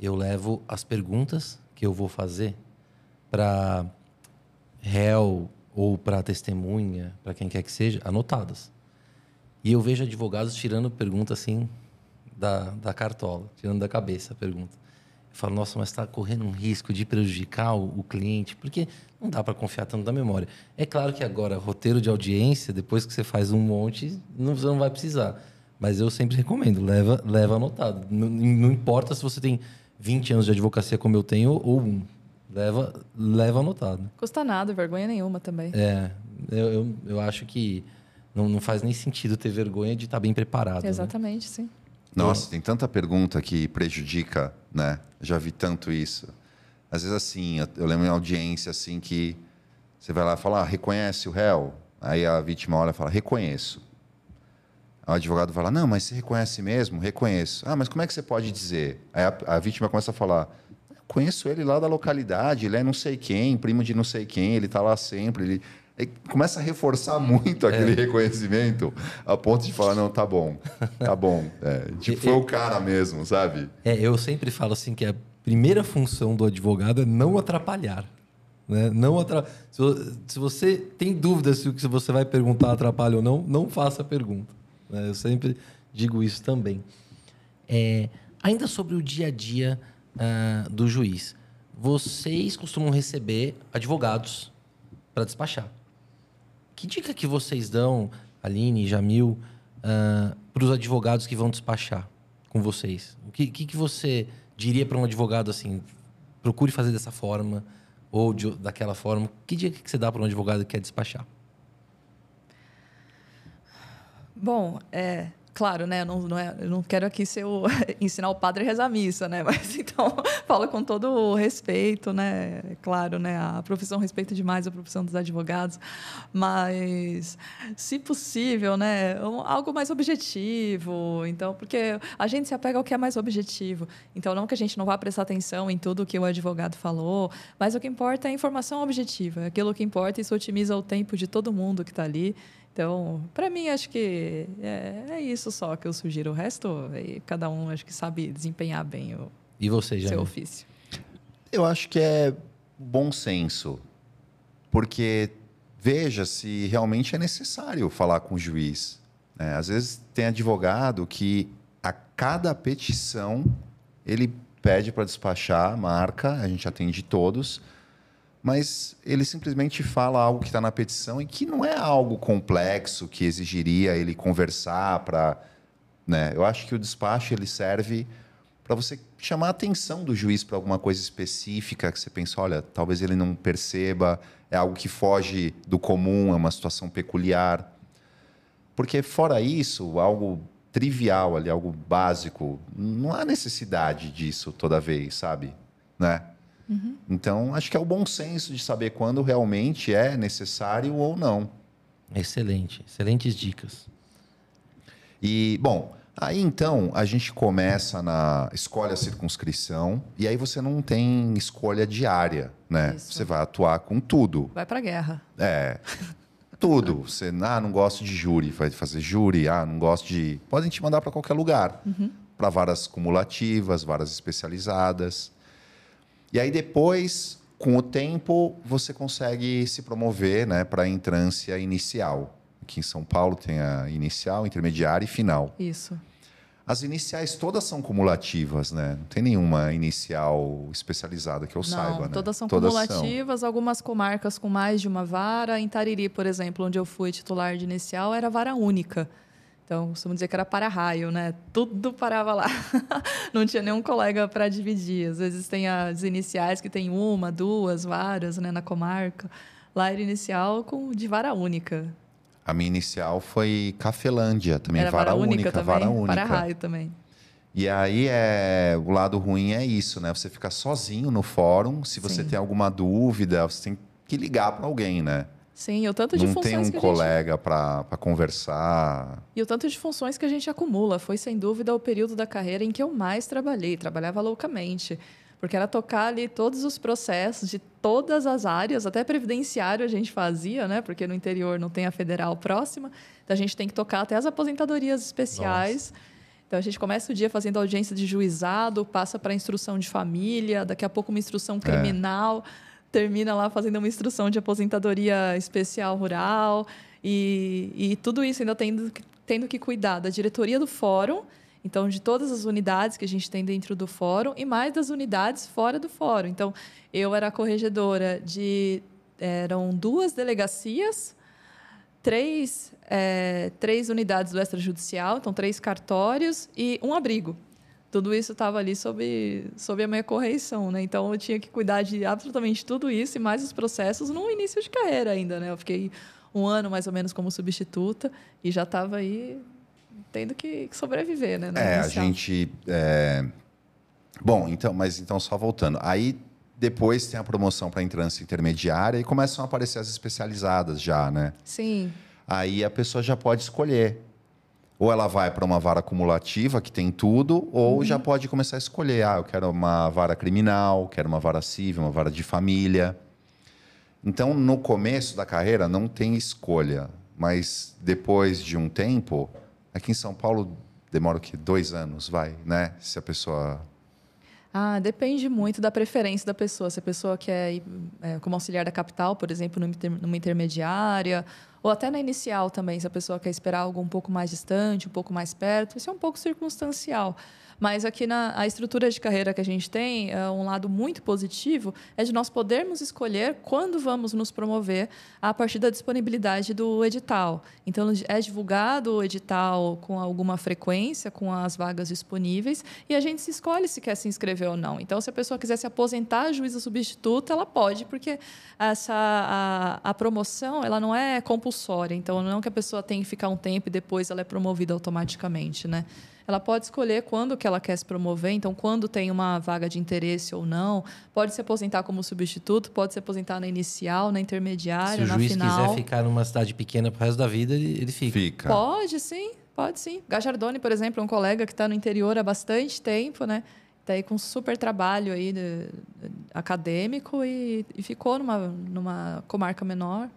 A: eu levo as perguntas que eu vou fazer para réu ou para testemunha, para quem quer que seja, anotadas. E eu vejo advogados tirando pergunta assim da, da cartola, tirando da cabeça a pergunta. Eu falo, nossa, mas está correndo um risco de prejudicar o, o cliente, porque não dá para confiar tanto na memória. É claro que agora, roteiro de audiência, depois que você faz um monte, não, você não vai precisar. Mas eu sempre recomendo, leva, leva anotado. Não, não importa se você tem 20 anos de advocacia como eu tenho ou um. Leva, leva anotado.
B: Custa nada, vergonha nenhuma também.
A: É, eu, eu, eu acho que não, não faz nem sentido ter vergonha de estar bem preparado. né?
B: Exatamente, sim.
C: Nossa, tem tanta pergunta que prejudica, né? Já vi tanto isso. Às vezes, assim, eu, eu lembro em audiência, assim, que você vai lá e fala, ah, reconhece o réu? Aí a vítima olha e fala, reconheço. Aí o advogado fala, não, mas você reconhece mesmo? Reconheço. Ah, mas como é que você pode dizer? Aí a, a vítima começa a falar, conheço ele lá da localidade, ele é não sei quem, primo de não sei quem, ele está lá sempre, ele... Aí começa a reforçar muito aquele reconhecimento, a ponto de falar, não, tá bom, tá bom. É, tipo, foi o cara mesmo, sabe?
A: É, eu sempre falo assim que a primeira função do advogado é não atrapalhar. Né? Não atra... se, vo- se você tem dúvida se o que você vai perguntar atrapalha ou não, não faça a pergunta. né? Eu sempre digo isso também. É, ainda sobre o dia a dia ah, do juiz, vocês costumam receber advogados para despachar. Que dica que vocês dão, Aline, Jamil, para os advogados que vão despachar com vocês? O que, que, que você diria para um advogado assim? Procure fazer dessa forma ou de- daquela forma. Que dica que você dá para um advogado que quer despachar?
B: Bom, é, claro, né? Eu não, não, é, eu não quero aqui ser o, ensinar o padre a rezar a missa, né? Mas então falo com todo o respeito, né? Claro, né? A profissão respeita demais a profissão dos advogados, mas se possível, né? Algo mais objetivo. Então, porque a gente se apega ao que é mais objetivo. Então, não que a gente não vá prestar atenção em tudo que o advogado falou, mas o que importa é a informação objetiva. Aquilo que importa isso otimiza o tempo de todo mundo que está ali. Então, para mim, acho que é, é, isso só que eu sugiro. O resto, é, cada um acho que sabe desempenhar bem o
A: e você,
B: seu ofício.
C: Eu acho que é bom senso, porque veja se realmente é necessário falar com o juiz. Né? Às vezes tem advogado que a cada petição ele pede para despachar, marca, a gente atende todos mas ele simplesmente fala algo que está na petição e que não é algo complexo que exigiria ele conversar para, né? Eu acho que o despacho ele serve para você chamar a atenção do juiz para alguma coisa específica que você pensa, olha, talvez ele não perceba, é algo que foge do comum, é uma situação peculiar. Porque fora isso, algo trivial ali, algo básico, não há necessidade disso toda vez, sabe? Né? Uhum. Então, acho que é o bom senso de saber quando realmente é necessário ou não.
A: Excelente, excelentes dicas.
C: E, bom, aí então a gente começa na escolha a circunscrição e aí você não tem escolha diária, né? Isso. Você vai atuar com tudo.
B: Vai para guerra.
C: É. tudo. Você, ah, não gosto de júri, vai fazer júri, ah, não gosto de. Podem te mandar para qualquer lugar. Uhum. Para varas cumulativas, varas especializadas. E aí depois, com o tempo, você consegue se promover né, para a entrância inicial. Aqui em São Paulo tem a inicial, intermediária e final.
B: Isso.
C: As iniciais todas são cumulativas, né? Não tem nenhuma inicial especializada que eu
B: Não,
C: saiba, né?
B: Todas são todas cumulativas, são. algumas comarcas com mais de uma vara. Em Tariri, por exemplo, onde eu fui titular de inicial, era vara única. Então, costumo dizer que era para-raio, né? Tudo parava lá. Não tinha nenhum colega para dividir. Às vezes tem as iniciais que tem uma, duas varas né, na comarca. Lá era inicial com, de vara única.
C: A minha inicial foi Cafelândia, também era vara, vara única, única também, vara única.
B: Para-raio também.
C: E aí é o lado ruim é isso, né? Você fica sozinho no fórum. Se você Sim. tem alguma dúvida, você tem que ligar para alguém, né?
B: Sim, o tanto de
C: não
B: funções.
C: Não tem um colega
B: gente...
C: para conversar.
B: E o tanto de funções que a gente acumula. Foi, sem dúvida, o período da carreira em que eu mais trabalhei. Trabalhava loucamente. Porque era tocar ali todos os processos de todas as áreas, até previdenciário a gente fazia, né? Porque no interior não tem a federal próxima. Então a gente tem que tocar até as aposentadorias especiais. Nossa. Então a gente começa o dia fazendo audiência de juizado, passa para instrução de família, daqui a pouco uma instrução é. criminal. É termina lá fazendo uma instrução de aposentadoria especial rural e, e tudo isso ainda tendo, tendo que cuidar da diretoria do fórum, então de todas as unidades que a gente tem dentro do fórum e mais das unidades fora do fórum. Então eu era corregedora de eram duas delegacias, três é, três unidades do extrajudicial, então três cartórios e um abrigo tudo isso estava ali sob, sob a minha correição, né? Então eu tinha que cuidar de absolutamente tudo isso e mais os processos no início de carreira ainda, né? Eu fiquei um ano mais ou menos como substituta e já estava aí tendo que sobreviver, né?
C: É, inicial. a gente. É... Bom, então, mas então só voltando. Aí depois tem a promoção para entrância intermediária e começam a aparecer as especializadas já, né?
B: Sim.
C: Aí a pessoa já pode escolher ou ela vai para uma vara acumulativa, que tem tudo, ou uhum. já pode começar a escolher. Ah, eu quero uma vara criminal, quero uma vara civil, uma vara de família. Então, no começo da carreira, não tem escolha. Mas depois de um tempo, aqui em São Paulo demora o quê? Dois anos, vai, né? Se a pessoa
B: ah, depende muito da preferência da pessoa. Se a pessoa quer ir é, como auxiliar da capital, por exemplo, numa intermediária, ou até na inicial também, se a pessoa quer esperar algo um pouco mais distante, um pouco mais perto, isso é um pouco circunstancial. Mas aqui na a estrutura de carreira que a gente tem, é um lado muito positivo é de nós podermos escolher quando vamos nos promover a partir da disponibilidade do edital. Então, é divulgado o edital com alguma frequência, com as vagas disponíveis, e a gente se escolhe se quer se inscrever ou não. Então, se a pessoa quiser se aposentar juíza substituta, ela pode, porque essa a, a promoção ela não é compulsória. Então, não que a pessoa tenha que ficar um tempo e depois ela é promovida automaticamente, né? ela pode escolher quando que ela quer se promover, então quando tem uma vaga de interesse ou não, pode se aposentar como substituto, pode se aposentar na inicial, na intermediária, na final. Se o
A: juiz quiser ficar numa cidade pequena pro resto da vida, ele, ele fica.
C: fica.
B: Pode, sim, pode sim. Gajardoni, por exemplo, é um colega que está no interior há bastante tempo, né? Está aí com um super trabalho aí de, de, acadêmico e, e ficou numa, numa comarca menor.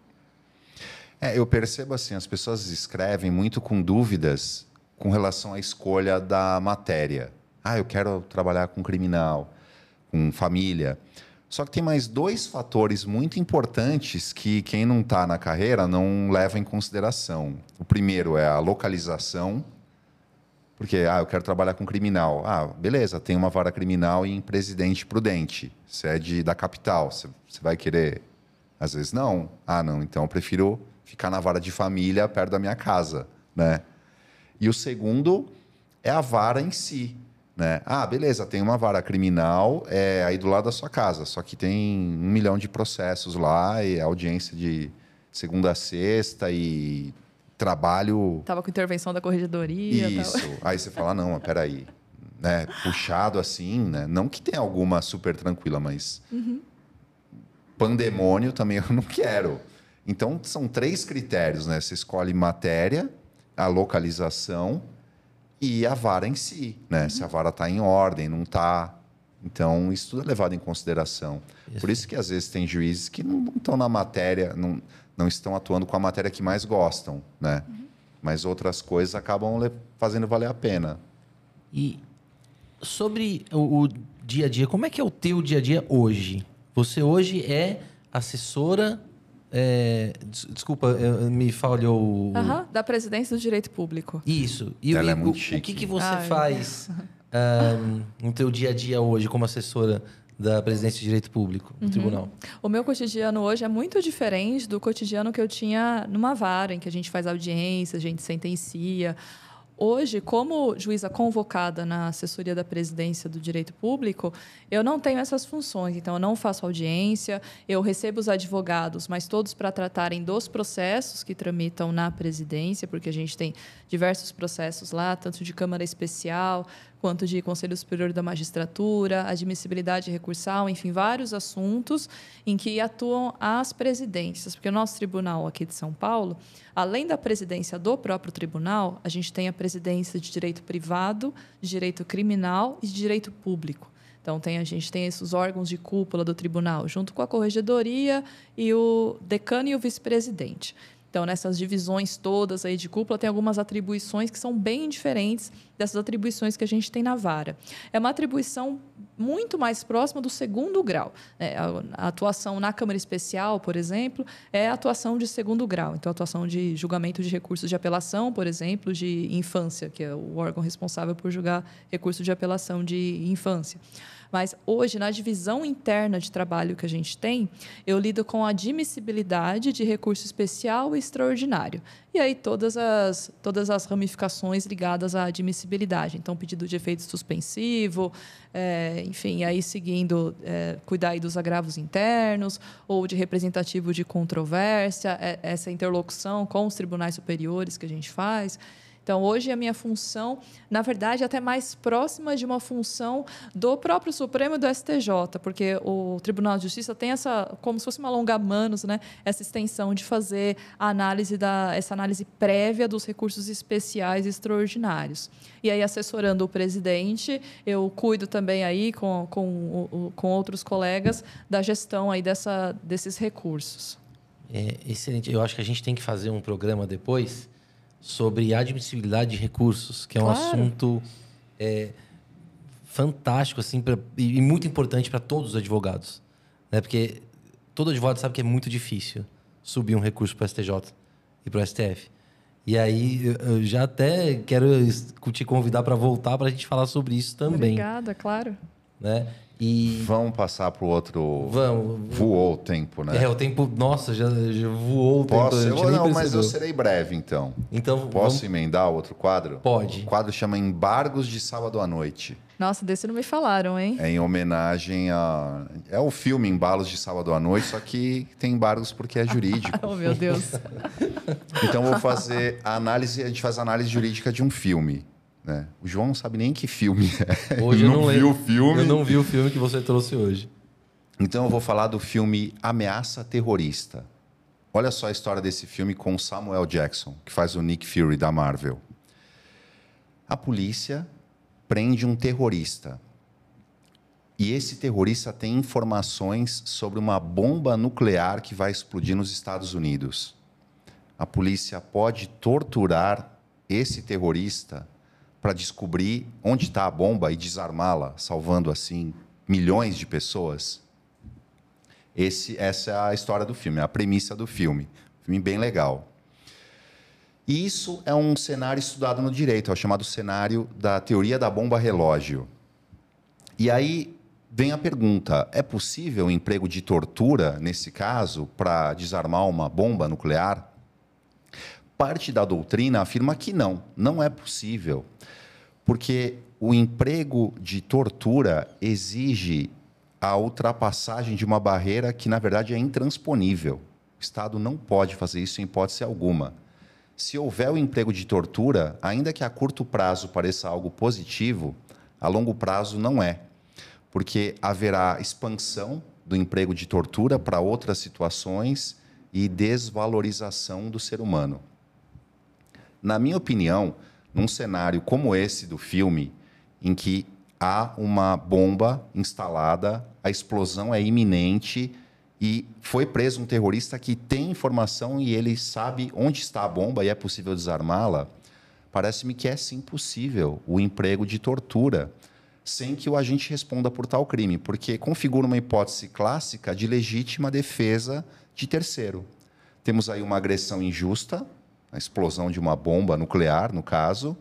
C: É, eu percebo assim, as pessoas escrevem muito com dúvidas com relação à escolha da matéria. Ah, eu quero trabalhar com criminal, com família. Só que tem mais dois fatores muito importantes que quem não está na carreira não leva em consideração. O primeiro é a localização, porque ah, eu quero trabalhar com criminal. Ah, beleza, tem uma vara criminal em Presidente Prudente. Você é de, da capital, você, você vai querer? Às vezes não. Ah, não, então eu prefiro ficar na vara de família perto da minha casa, né? E o segundo é a vara em si. Né? Ah, beleza, tem uma vara criminal é, aí do lado da sua casa, só que tem um milhão de processos lá e audiência de segunda a sexta e trabalho.
B: Tava com intervenção da corregedoria.
C: Isso. Aí você fala, não, peraí. Né? Puxado assim, né? Não que tenha alguma super tranquila, mas uhum. pandemônio também eu não quero. Então são três critérios, né? Você escolhe matéria, a localização e a vara em si, né? Uhum. Se a vara está em ordem, não está. Então, isso tudo é levado em consideração. Isso. Por isso que, às vezes, tem juízes que não estão na matéria, não, não estão atuando com a matéria que mais gostam, né? Uhum. Mas outras coisas acabam fazendo valer a pena.
A: E sobre o, o dia a dia, como é que é o teu dia a dia hoje? Você hoje é assessora é, desculpa, me falhou.
B: Uhum, da presidência do direito público.
A: Isso. E
C: Ela
A: o,
C: é muito chique.
A: o que, que você Ai, faz um, no teu dia a dia hoje como assessora da presidência de direito público no uhum. tribunal?
B: O meu cotidiano hoje é muito diferente do cotidiano que eu tinha numa vara, em que a gente faz audiência, a gente sentencia. Hoje, como juíza convocada na assessoria da presidência do direito público, eu não tenho essas funções. Então, eu não faço audiência, eu recebo os advogados, mas todos para tratarem dos processos que tramitam na presidência, porque a gente tem diversos processos lá, tanto de Câmara Especial quanto de Conselho Superior da Magistratura, admissibilidade recursal, enfim, vários assuntos em que atuam as presidências. Porque o nosso tribunal aqui de São Paulo, além da presidência do próprio tribunal, a gente tem a presidência de direito privado, de direito criminal e de direito público. Então, tem, a gente tem esses órgãos de cúpula do tribunal, junto com a corregedoria e o decano e o vice-presidente. Então, nessas divisões todas aí de cúpula, tem algumas atribuições que são bem diferentes dessas atribuições que a gente tem na vara. É uma atribuição muito mais próxima do segundo grau. É, a atuação na Câmara Especial, por exemplo, é atuação de segundo grau. Então, atuação de julgamento de recursos de apelação, por exemplo, de infância, que é o órgão responsável por julgar recursos de apelação de infância. Mas hoje, na divisão interna de trabalho que a gente tem, eu lido com a admissibilidade de recurso especial e extraordinário. E aí todas as, todas as ramificações ligadas à admissibilidade. Então, pedido de efeito suspensivo, é, enfim, aí seguindo, é, cuidar dos agravos internos, ou de representativo de controvérsia, é, essa interlocução com os tribunais superiores que a gente faz. Então, hoje a minha função, na verdade, é até mais próxima de uma função do próprio Supremo e do STJ, porque o Tribunal de Justiça tem essa, como se fosse uma longa manos, né, essa extensão de fazer a análise da, essa análise prévia dos recursos especiais extraordinários. E aí, assessorando o presidente, eu cuido também aí com, com, com outros colegas da gestão aí dessa, desses recursos.
A: É, excelente. Eu acho que a gente tem que fazer um programa depois sobre admissibilidade de recursos, que é um claro. assunto é, fantástico assim pra, e muito importante para todos os advogados, né? Porque todo advogado sabe que é muito difícil subir um recurso para o STJ e para o STF. E aí eu já até quero te convidar para voltar para a gente falar sobre isso também.
B: Obrigada, claro.
A: Né? E
C: vamos passar para o outro.
A: Vamos.
C: Voou o tempo, né?
A: É, o tempo. Nossa, já, já voou o
C: Posso?
A: tempo.
C: Eu, não, mas eu serei breve, então.
A: Então.
C: Posso vamos... emendar outro quadro?
A: Pode.
C: O quadro chama Embargos de Sábado à Noite.
B: Nossa, desse não me falaram, hein?
C: É em homenagem a. É o filme Embalos de Sábado à Noite, só que tem embargos porque é jurídico.
B: oh, meu Deus.
C: então vou fazer a análise, a gente faz a análise jurídica de um filme. Né? O João não sabe nem que filme
A: é. Hoje eu não,
C: viu o filme.
A: Eu não vi o filme que você trouxe hoje.
C: Então eu vou falar do filme Ameaça Terrorista. Olha só a história desse filme com Samuel Jackson, que faz o Nick Fury da Marvel. A polícia prende um terrorista. E esse terrorista tem informações sobre uma bomba nuclear que vai explodir nos Estados Unidos. A polícia pode torturar esse terrorista para descobrir onde está a bomba e desarmá-la, salvando assim milhões de pessoas. Esse, essa é a história do filme, a premissa do filme. Filme bem legal. E isso é um cenário estudado no direito, é o chamado cenário da teoria da bomba relógio. E aí vem a pergunta: é possível o emprego de tortura, nesse caso, para desarmar uma bomba nuclear? Parte da doutrina afirma que não, não é possível, porque o emprego de tortura exige a ultrapassagem de uma barreira que, na verdade, é intransponível. O Estado não pode fazer isso em hipótese alguma se houver o emprego de tortura, ainda que a curto prazo pareça algo positivo, a longo prazo não é, porque haverá expansão do emprego de tortura para outras situações e desvalorização do ser humano. Na minha opinião, num cenário como esse do filme, em que há uma bomba instalada, a explosão é iminente e foi preso um terrorista que tem informação e ele sabe onde está a bomba e é possível desarmá-la, parece-me que é sim possível o emprego de tortura sem que o agente responda por tal crime, porque configura uma hipótese clássica de legítima defesa de terceiro. Temos aí uma agressão injusta, a explosão de uma bomba nuclear, no caso.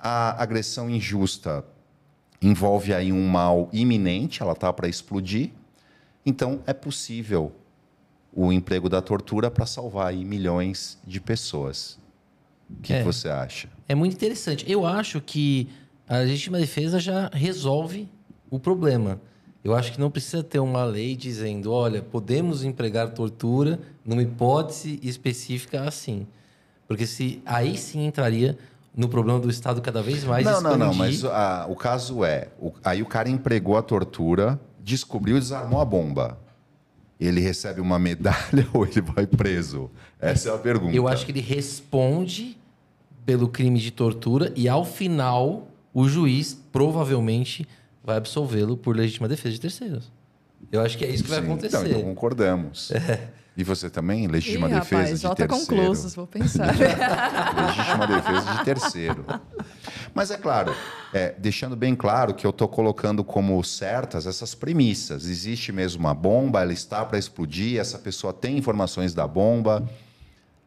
C: A agressão injusta envolve aí um mal iminente, ela está para explodir, então, é possível o emprego da tortura para salvar aí milhões de pessoas. O que, é, que, você acha?
A: É muito interessante. Eu acho que a legítima defesa já resolve o problema. Eu acho que não precisa ter uma lei dizendo, olha, podemos empregar tortura numa hipótese específica assim. Porque se aí sim entraria no problema do Estado cada vez mais
C: Não, expandir. não, não, mas o caso é, o, aí o cara empregou a tortura descobriu e desarmou a bomba, ele recebe uma medalha ou ele vai preso? Essa é a pergunta.
A: Eu acho que ele responde pelo crime de tortura e, ao final, o juiz provavelmente vai absolvê-lo por legítima defesa de terceiros. Eu acho que é isso que Sim, vai acontecer.
C: Então, então concordamos. É. E você também? Legítima
B: Ih,
C: defesa
B: rapaz,
C: de
B: volta
C: terceiro.
B: conclusos, vou pensar.
C: Legítima defesa de terceiro. Mas é claro, é, deixando bem claro que eu estou colocando como certas essas premissas. Existe mesmo uma bomba, ela está para explodir, essa pessoa tem informações da bomba.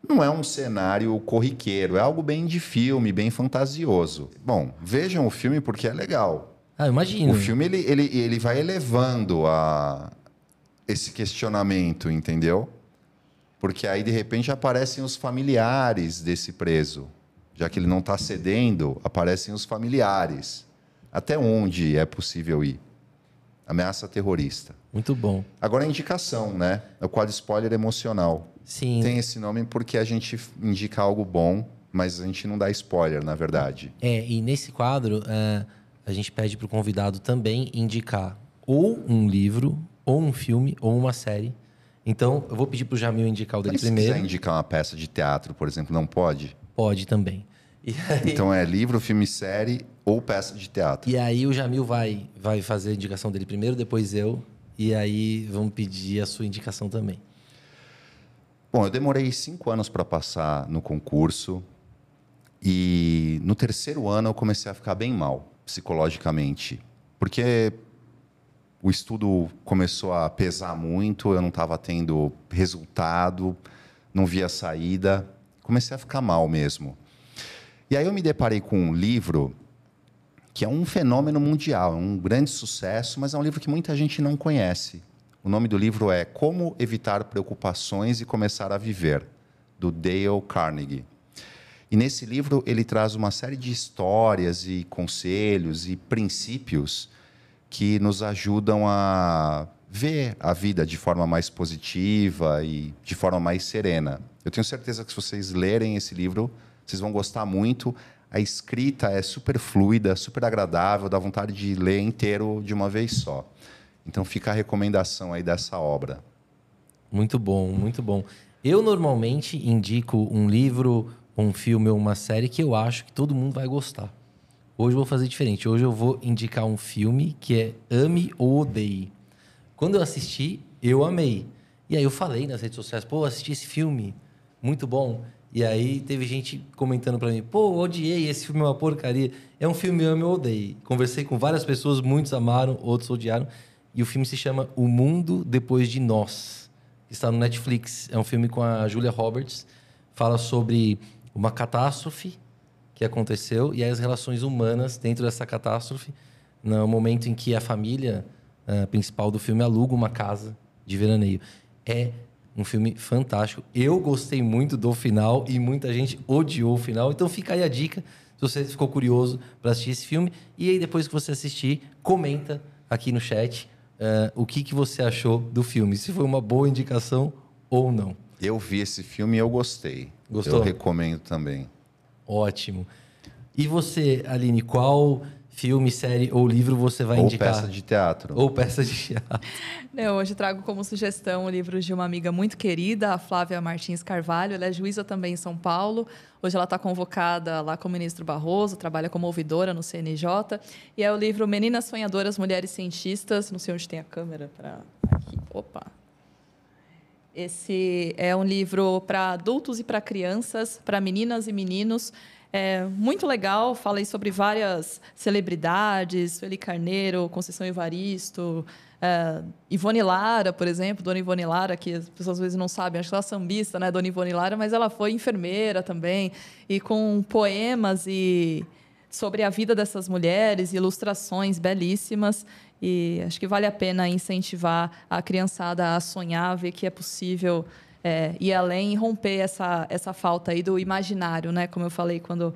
C: Não é um cenário corriqueiro, é algo bem de filme, bem fantasioso. Bom, vejam o filme porque é legal.
A: Ah, imagino.
C: O filme ele, ele, ele vai elevando a, esse questionamento, entendeu? Porque aí, de repente, aparecem os familiares desse preso. Já que ele não está cedendo, aparecem os familiares. Até onde é possível ir? Ameaça terrorista.
A: Muito bom.
C: Agora a indicação, né? É o quadro spoiler emocional.
A: Sim.
C: Tem esse nome porque a gente indica algo bom, mas a gente não dá spoiler, na verdade.
A: É, e nesse quadro, uh, a gente pede para o convidado também indicar ou um livro, ou um filme, ou uma série então, eu vou pedir para o Jamil indicar o dele
C: Mas
A: primeiro.
C: Se quiser indicar uma peça de teatro, por exemplo, não pode?
A: Pode também.
C: Aí... Então é livro, filme, série ou peça de teatro.
A: E aí o Jamil vai, vai fazer a indicação dele primeiro, depois eu. E aí vamos pedir a sua indicação também.
C: Bom, eu demorei cinco anos para passar no concurso. E no terceiro ano eu comecei a ficar bem mal, psicologicamente. Porque o estudo começou a pesar muito, eu não estava tendo resultado, não via saída. Comecei a ficar mal mesmo. E aí eu me deparei com um livro que é um fenômeno mundial, é um grande sucesso, mas é um livro que muita gente não conhece. O nome do livro é Como Evitar Preocupações e Começar a Viver, do Dale Carnegie. E nesse livro ele traz uma série de histórias e conselhos e princípios que nos ajudam a ver a vida de forma mais positiva e de forma mais serena. Eu tenho certeza que se vocês lerem esse livro, vocês vão gostar muito. A escrita é super fluida, super agradável, dá vontade de ler inteiro de uma vez só. Então fica a recomendação aí dessa obra.
A: Muito bom, muito bom. Eu normalmente indico um livro, um filme ou uma série que eu acho que todo mundo vai gostar. Hoje eu vou fazer diferente. Hoje eu vou indicar um filme que é Ame ou Odeie. Quando eu assisti, eu amei. E aí eu falei nas redes sociais, pô, assisti esse filme, muito bom. E aí teve gente comentando para mim, pô, odiei, esse filme é uma porcaria. É um filme ame ou odeie. Conversei com várias pessoas, muitos amaram, outros odiaram. E o filme se chama O Mundo Depois de Nós. Está no Netflix. É um filme com a Julia Roberts. Fala sobre uma catástrofe que aconteceu e as relações humanas dentro dessa catástrofe. No momento em que a família uh, principal do filme aluga uma casa de veraneio. É um filme fantástico. Eu gostei muito do final e muita gente odiou o final. Então fica aí a dica, se você ficou curioso para assistir esse filme. E aí, depois que você assistir, comenta aqui no chat uh, o que, que você achou do filme, se foi uma boa indicação ou não.
C: Eu vi esse filme e eu gostei. Gostou? Eu recomendo também.
A: Ótimo. E você, Aline, qual filme, série ou livro você vai
C: ou
A: indicar?
C: Ou peça de teatro.
A: Ou peça de teatro.
B: Eu hoje trago como sugestão o livro de uma amiga muito querida, a Flávia Martins Carvalho. Ela é juíza também em São Paulo. Hoje ela está convocada lá com o ministro Barroso, trabalha como ouvidora no CNJ. E é o livro Meninas Sonhadoras, Mulheres Cientistas. Não sei onde tem a câmera para aqui. Opa! Esse é um livro para adultos e para crianças, para meninas e meninos. É muito legal, falei sobre várias celebridades, Feli Carneiro, Conceição Evaristo, é, Ivone Lara, por exemplo, Dona Ivone Lara, que as pessoas às vezes não sabem, acho que ela é sambista, né, Dona Ivone Lara, mas ela foi enfermeira também, e com poemas e sobre a vida dessas mulheres, ilustrações belíssimas, e acho que vale a pena incentivar a criançada a sonhar, ver que é possível é, ir além e romper essa, essa falta aí do imaginário, né? Como eu falei, quando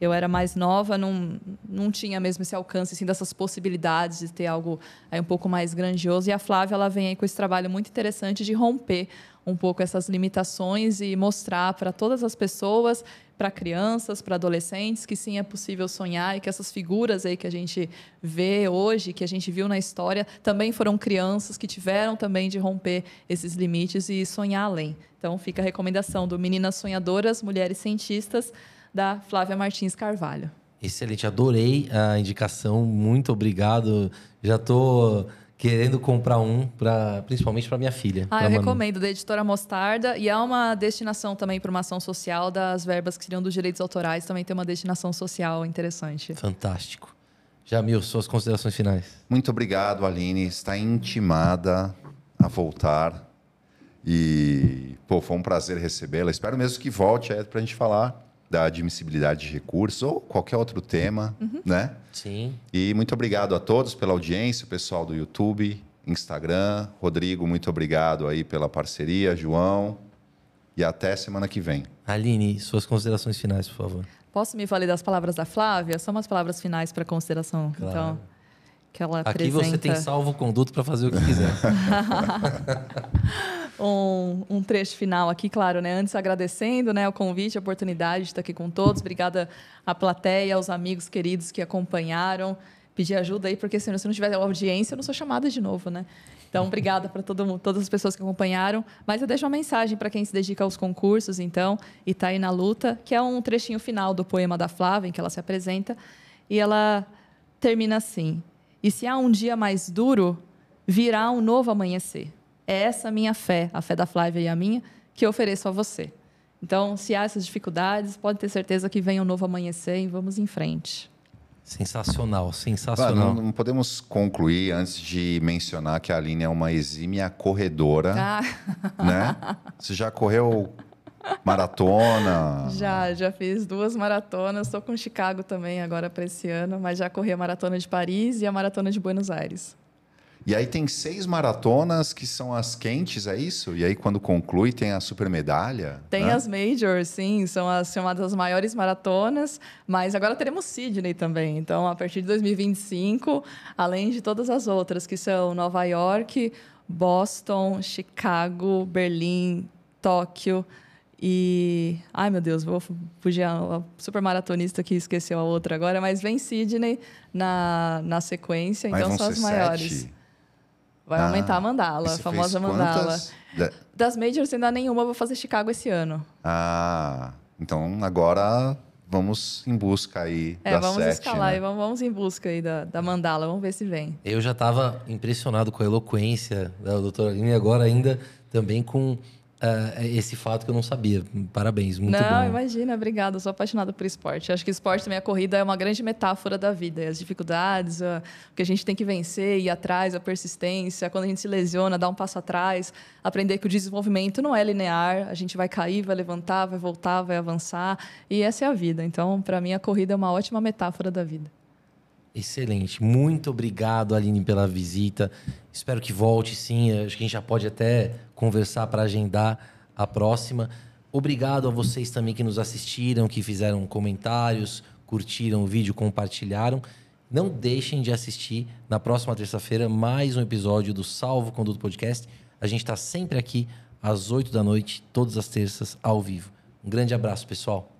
B: eu era mais nova, não, não tinha mesmo esse alcance assim, dessas possibilidades de ter algo aí um pouco mais grandioso. E a Flávia ela vem aí com esse trabalho muito interessante de romper um pouco essas limitações e mostrar para todas as pessoas para crianças, para adolescentes, que sim é possível sonhar e que essas figuras aí que a gente vê hoje, que a gente viu na história, também foram crianças que tiveram também de romper esses limites e sonhar além. Então fica a recomendação do Meninas Sonhadoras, Mulheres Cientistas, da Flávia Martins Carvalho.
A: Excelente, adorei a indicação, muito obrigado. Já estou tô querendo comprar um, pra, principalmente para minha filha.
B: Ah, eu Manu. recomendo, da editora Mostarda. E há uma destinação também para uma ação social das verbas que seriam dos direitos autorais. Também tem uma destinação social interessante.
A: Fantástico. Jamil, suas considerações finais.
C: Muito obrigado, Aline. Está intimada a voltar. E, pô, foi um prazer recebê-la. Espero mesmo que volte para a gente falar da admissibilidade de recursos ou qualquer outro tema, uhum. né?
A: Sim.
C: E muito obrigado a todos pela audiência, o pessoal do YouTube, Instagram. Rodrigo, muito obrigado aí pela parceria, João. E até semana que vem.
A: Aline, suas considerações finais, por favor.
B: Posso me valer das palavras da Flávia? São umas palavras finais para consideração. Claro. Então, que ela
A: Aqui
B: apresenta...
A: você tem salvo conduto para fazer o que quiser.
B: um, um, trecho final aqui, claro, né? Antes agradecendo né, o convite, a oportunidade de estar aqui com todos. Obrigada à plateia, aos amigos queridos que acompanharam. Pedir ajuda aí, porque se não tiver audiência, eu não sou chamada de novo, né? Então, obrigada para todas as pessoas que acompanharam. Mas eu deixo uma mensagem para quem se dedica aos concursos, então, e está aí na luta, que é um trechinho final do poema da Flávia, em que ela se apresenta. E ela termina assim: e se há um dia mais duro, virá um novo amanhecer. É essa a minha fé, a fé da Flávia e a minha, que eu ofereço a você. Então, se há essas dificuldades, pode ter certeza que vem um novo amanhecer e vamos em frente.
A: Sensacional, sensacional.
C: não, não, podemos concluir antes de mencionar que a Aline é uma exímia corredora. Ah. Né? Você já correu Maratona?
B: Já, já fiz duas maratonas. Estou com Chicago também agora para esse ano, mas já corri a maratona de Paris e a maratona de Buenos Aires.
C: E aí tem seis maratonas que são as quentes, é isso? E aí quando conclui tem a super medalha?
B: Tem
C: né?
B: as majors, sim, são as chamadas maiores maratonas, mas agora teremos Sydney também. Então, a partir de 2025, além de todas as outras, que são Nova York, Boston, Chicago, Berlim, Tóquio e. Ai, meu Deus, vou fugir a super maratonista que esqueceu a outra agora, mas vem Sydney na, na sequência,
C: Mas
B: então são as maiores.
C: sete?
B: Vai
C: Ah,
B: aumentar a mandala, a famosa mandala.
C: Da-
B: Das majors ainda nenhuma, vou fazer Chicago esse ano.
C: Ah, então agora vamos em busca aí
B: É,
C: da
B: vamos
C: sete,
B: escalar
C: né?
B: e vamos, vamos em busca aí da, da mandala, vamos ver se vem.
A: Eu já estava impressionado com a eloquência da doutora Aline, e agora ainda também com ah, esse fato que eu não sabia. Parabéns, muito
B: Não,
A: bom.
B: imagina, obrigada. Eu sou apaixonada por esporte. Acho que esporte também, a corrida é uma grande metáfora da vida. As dificuldades, o que a gente tem que vencer, ir atrás, a persistência. Quando a gente se lesiona, dar um passo atrás. Aprender que o desenvolvimento não é linear. A gente vai cair, vai levantar, vai voltar, vai avançar. E essa é a vida. Então, para mim, a corrida é uma ótima metáfora da vida.
A: Excelente. Muito obrigado, Aline, pela visita. Espero que volte, sim. Acho que a gente já pode até conversar para agendar a próxima. Obrigado a vocês também que nos assistiram, que fizeram comentários, curtiram o vídeo, compartilharam. Não deixem de assistir na próxima terça-feira mais um episódio do Salvo Conduto Podcast. A gente está sempre aqui às 8 da noite, todas as terças, ao vivo. Um grande abraço, pessoal.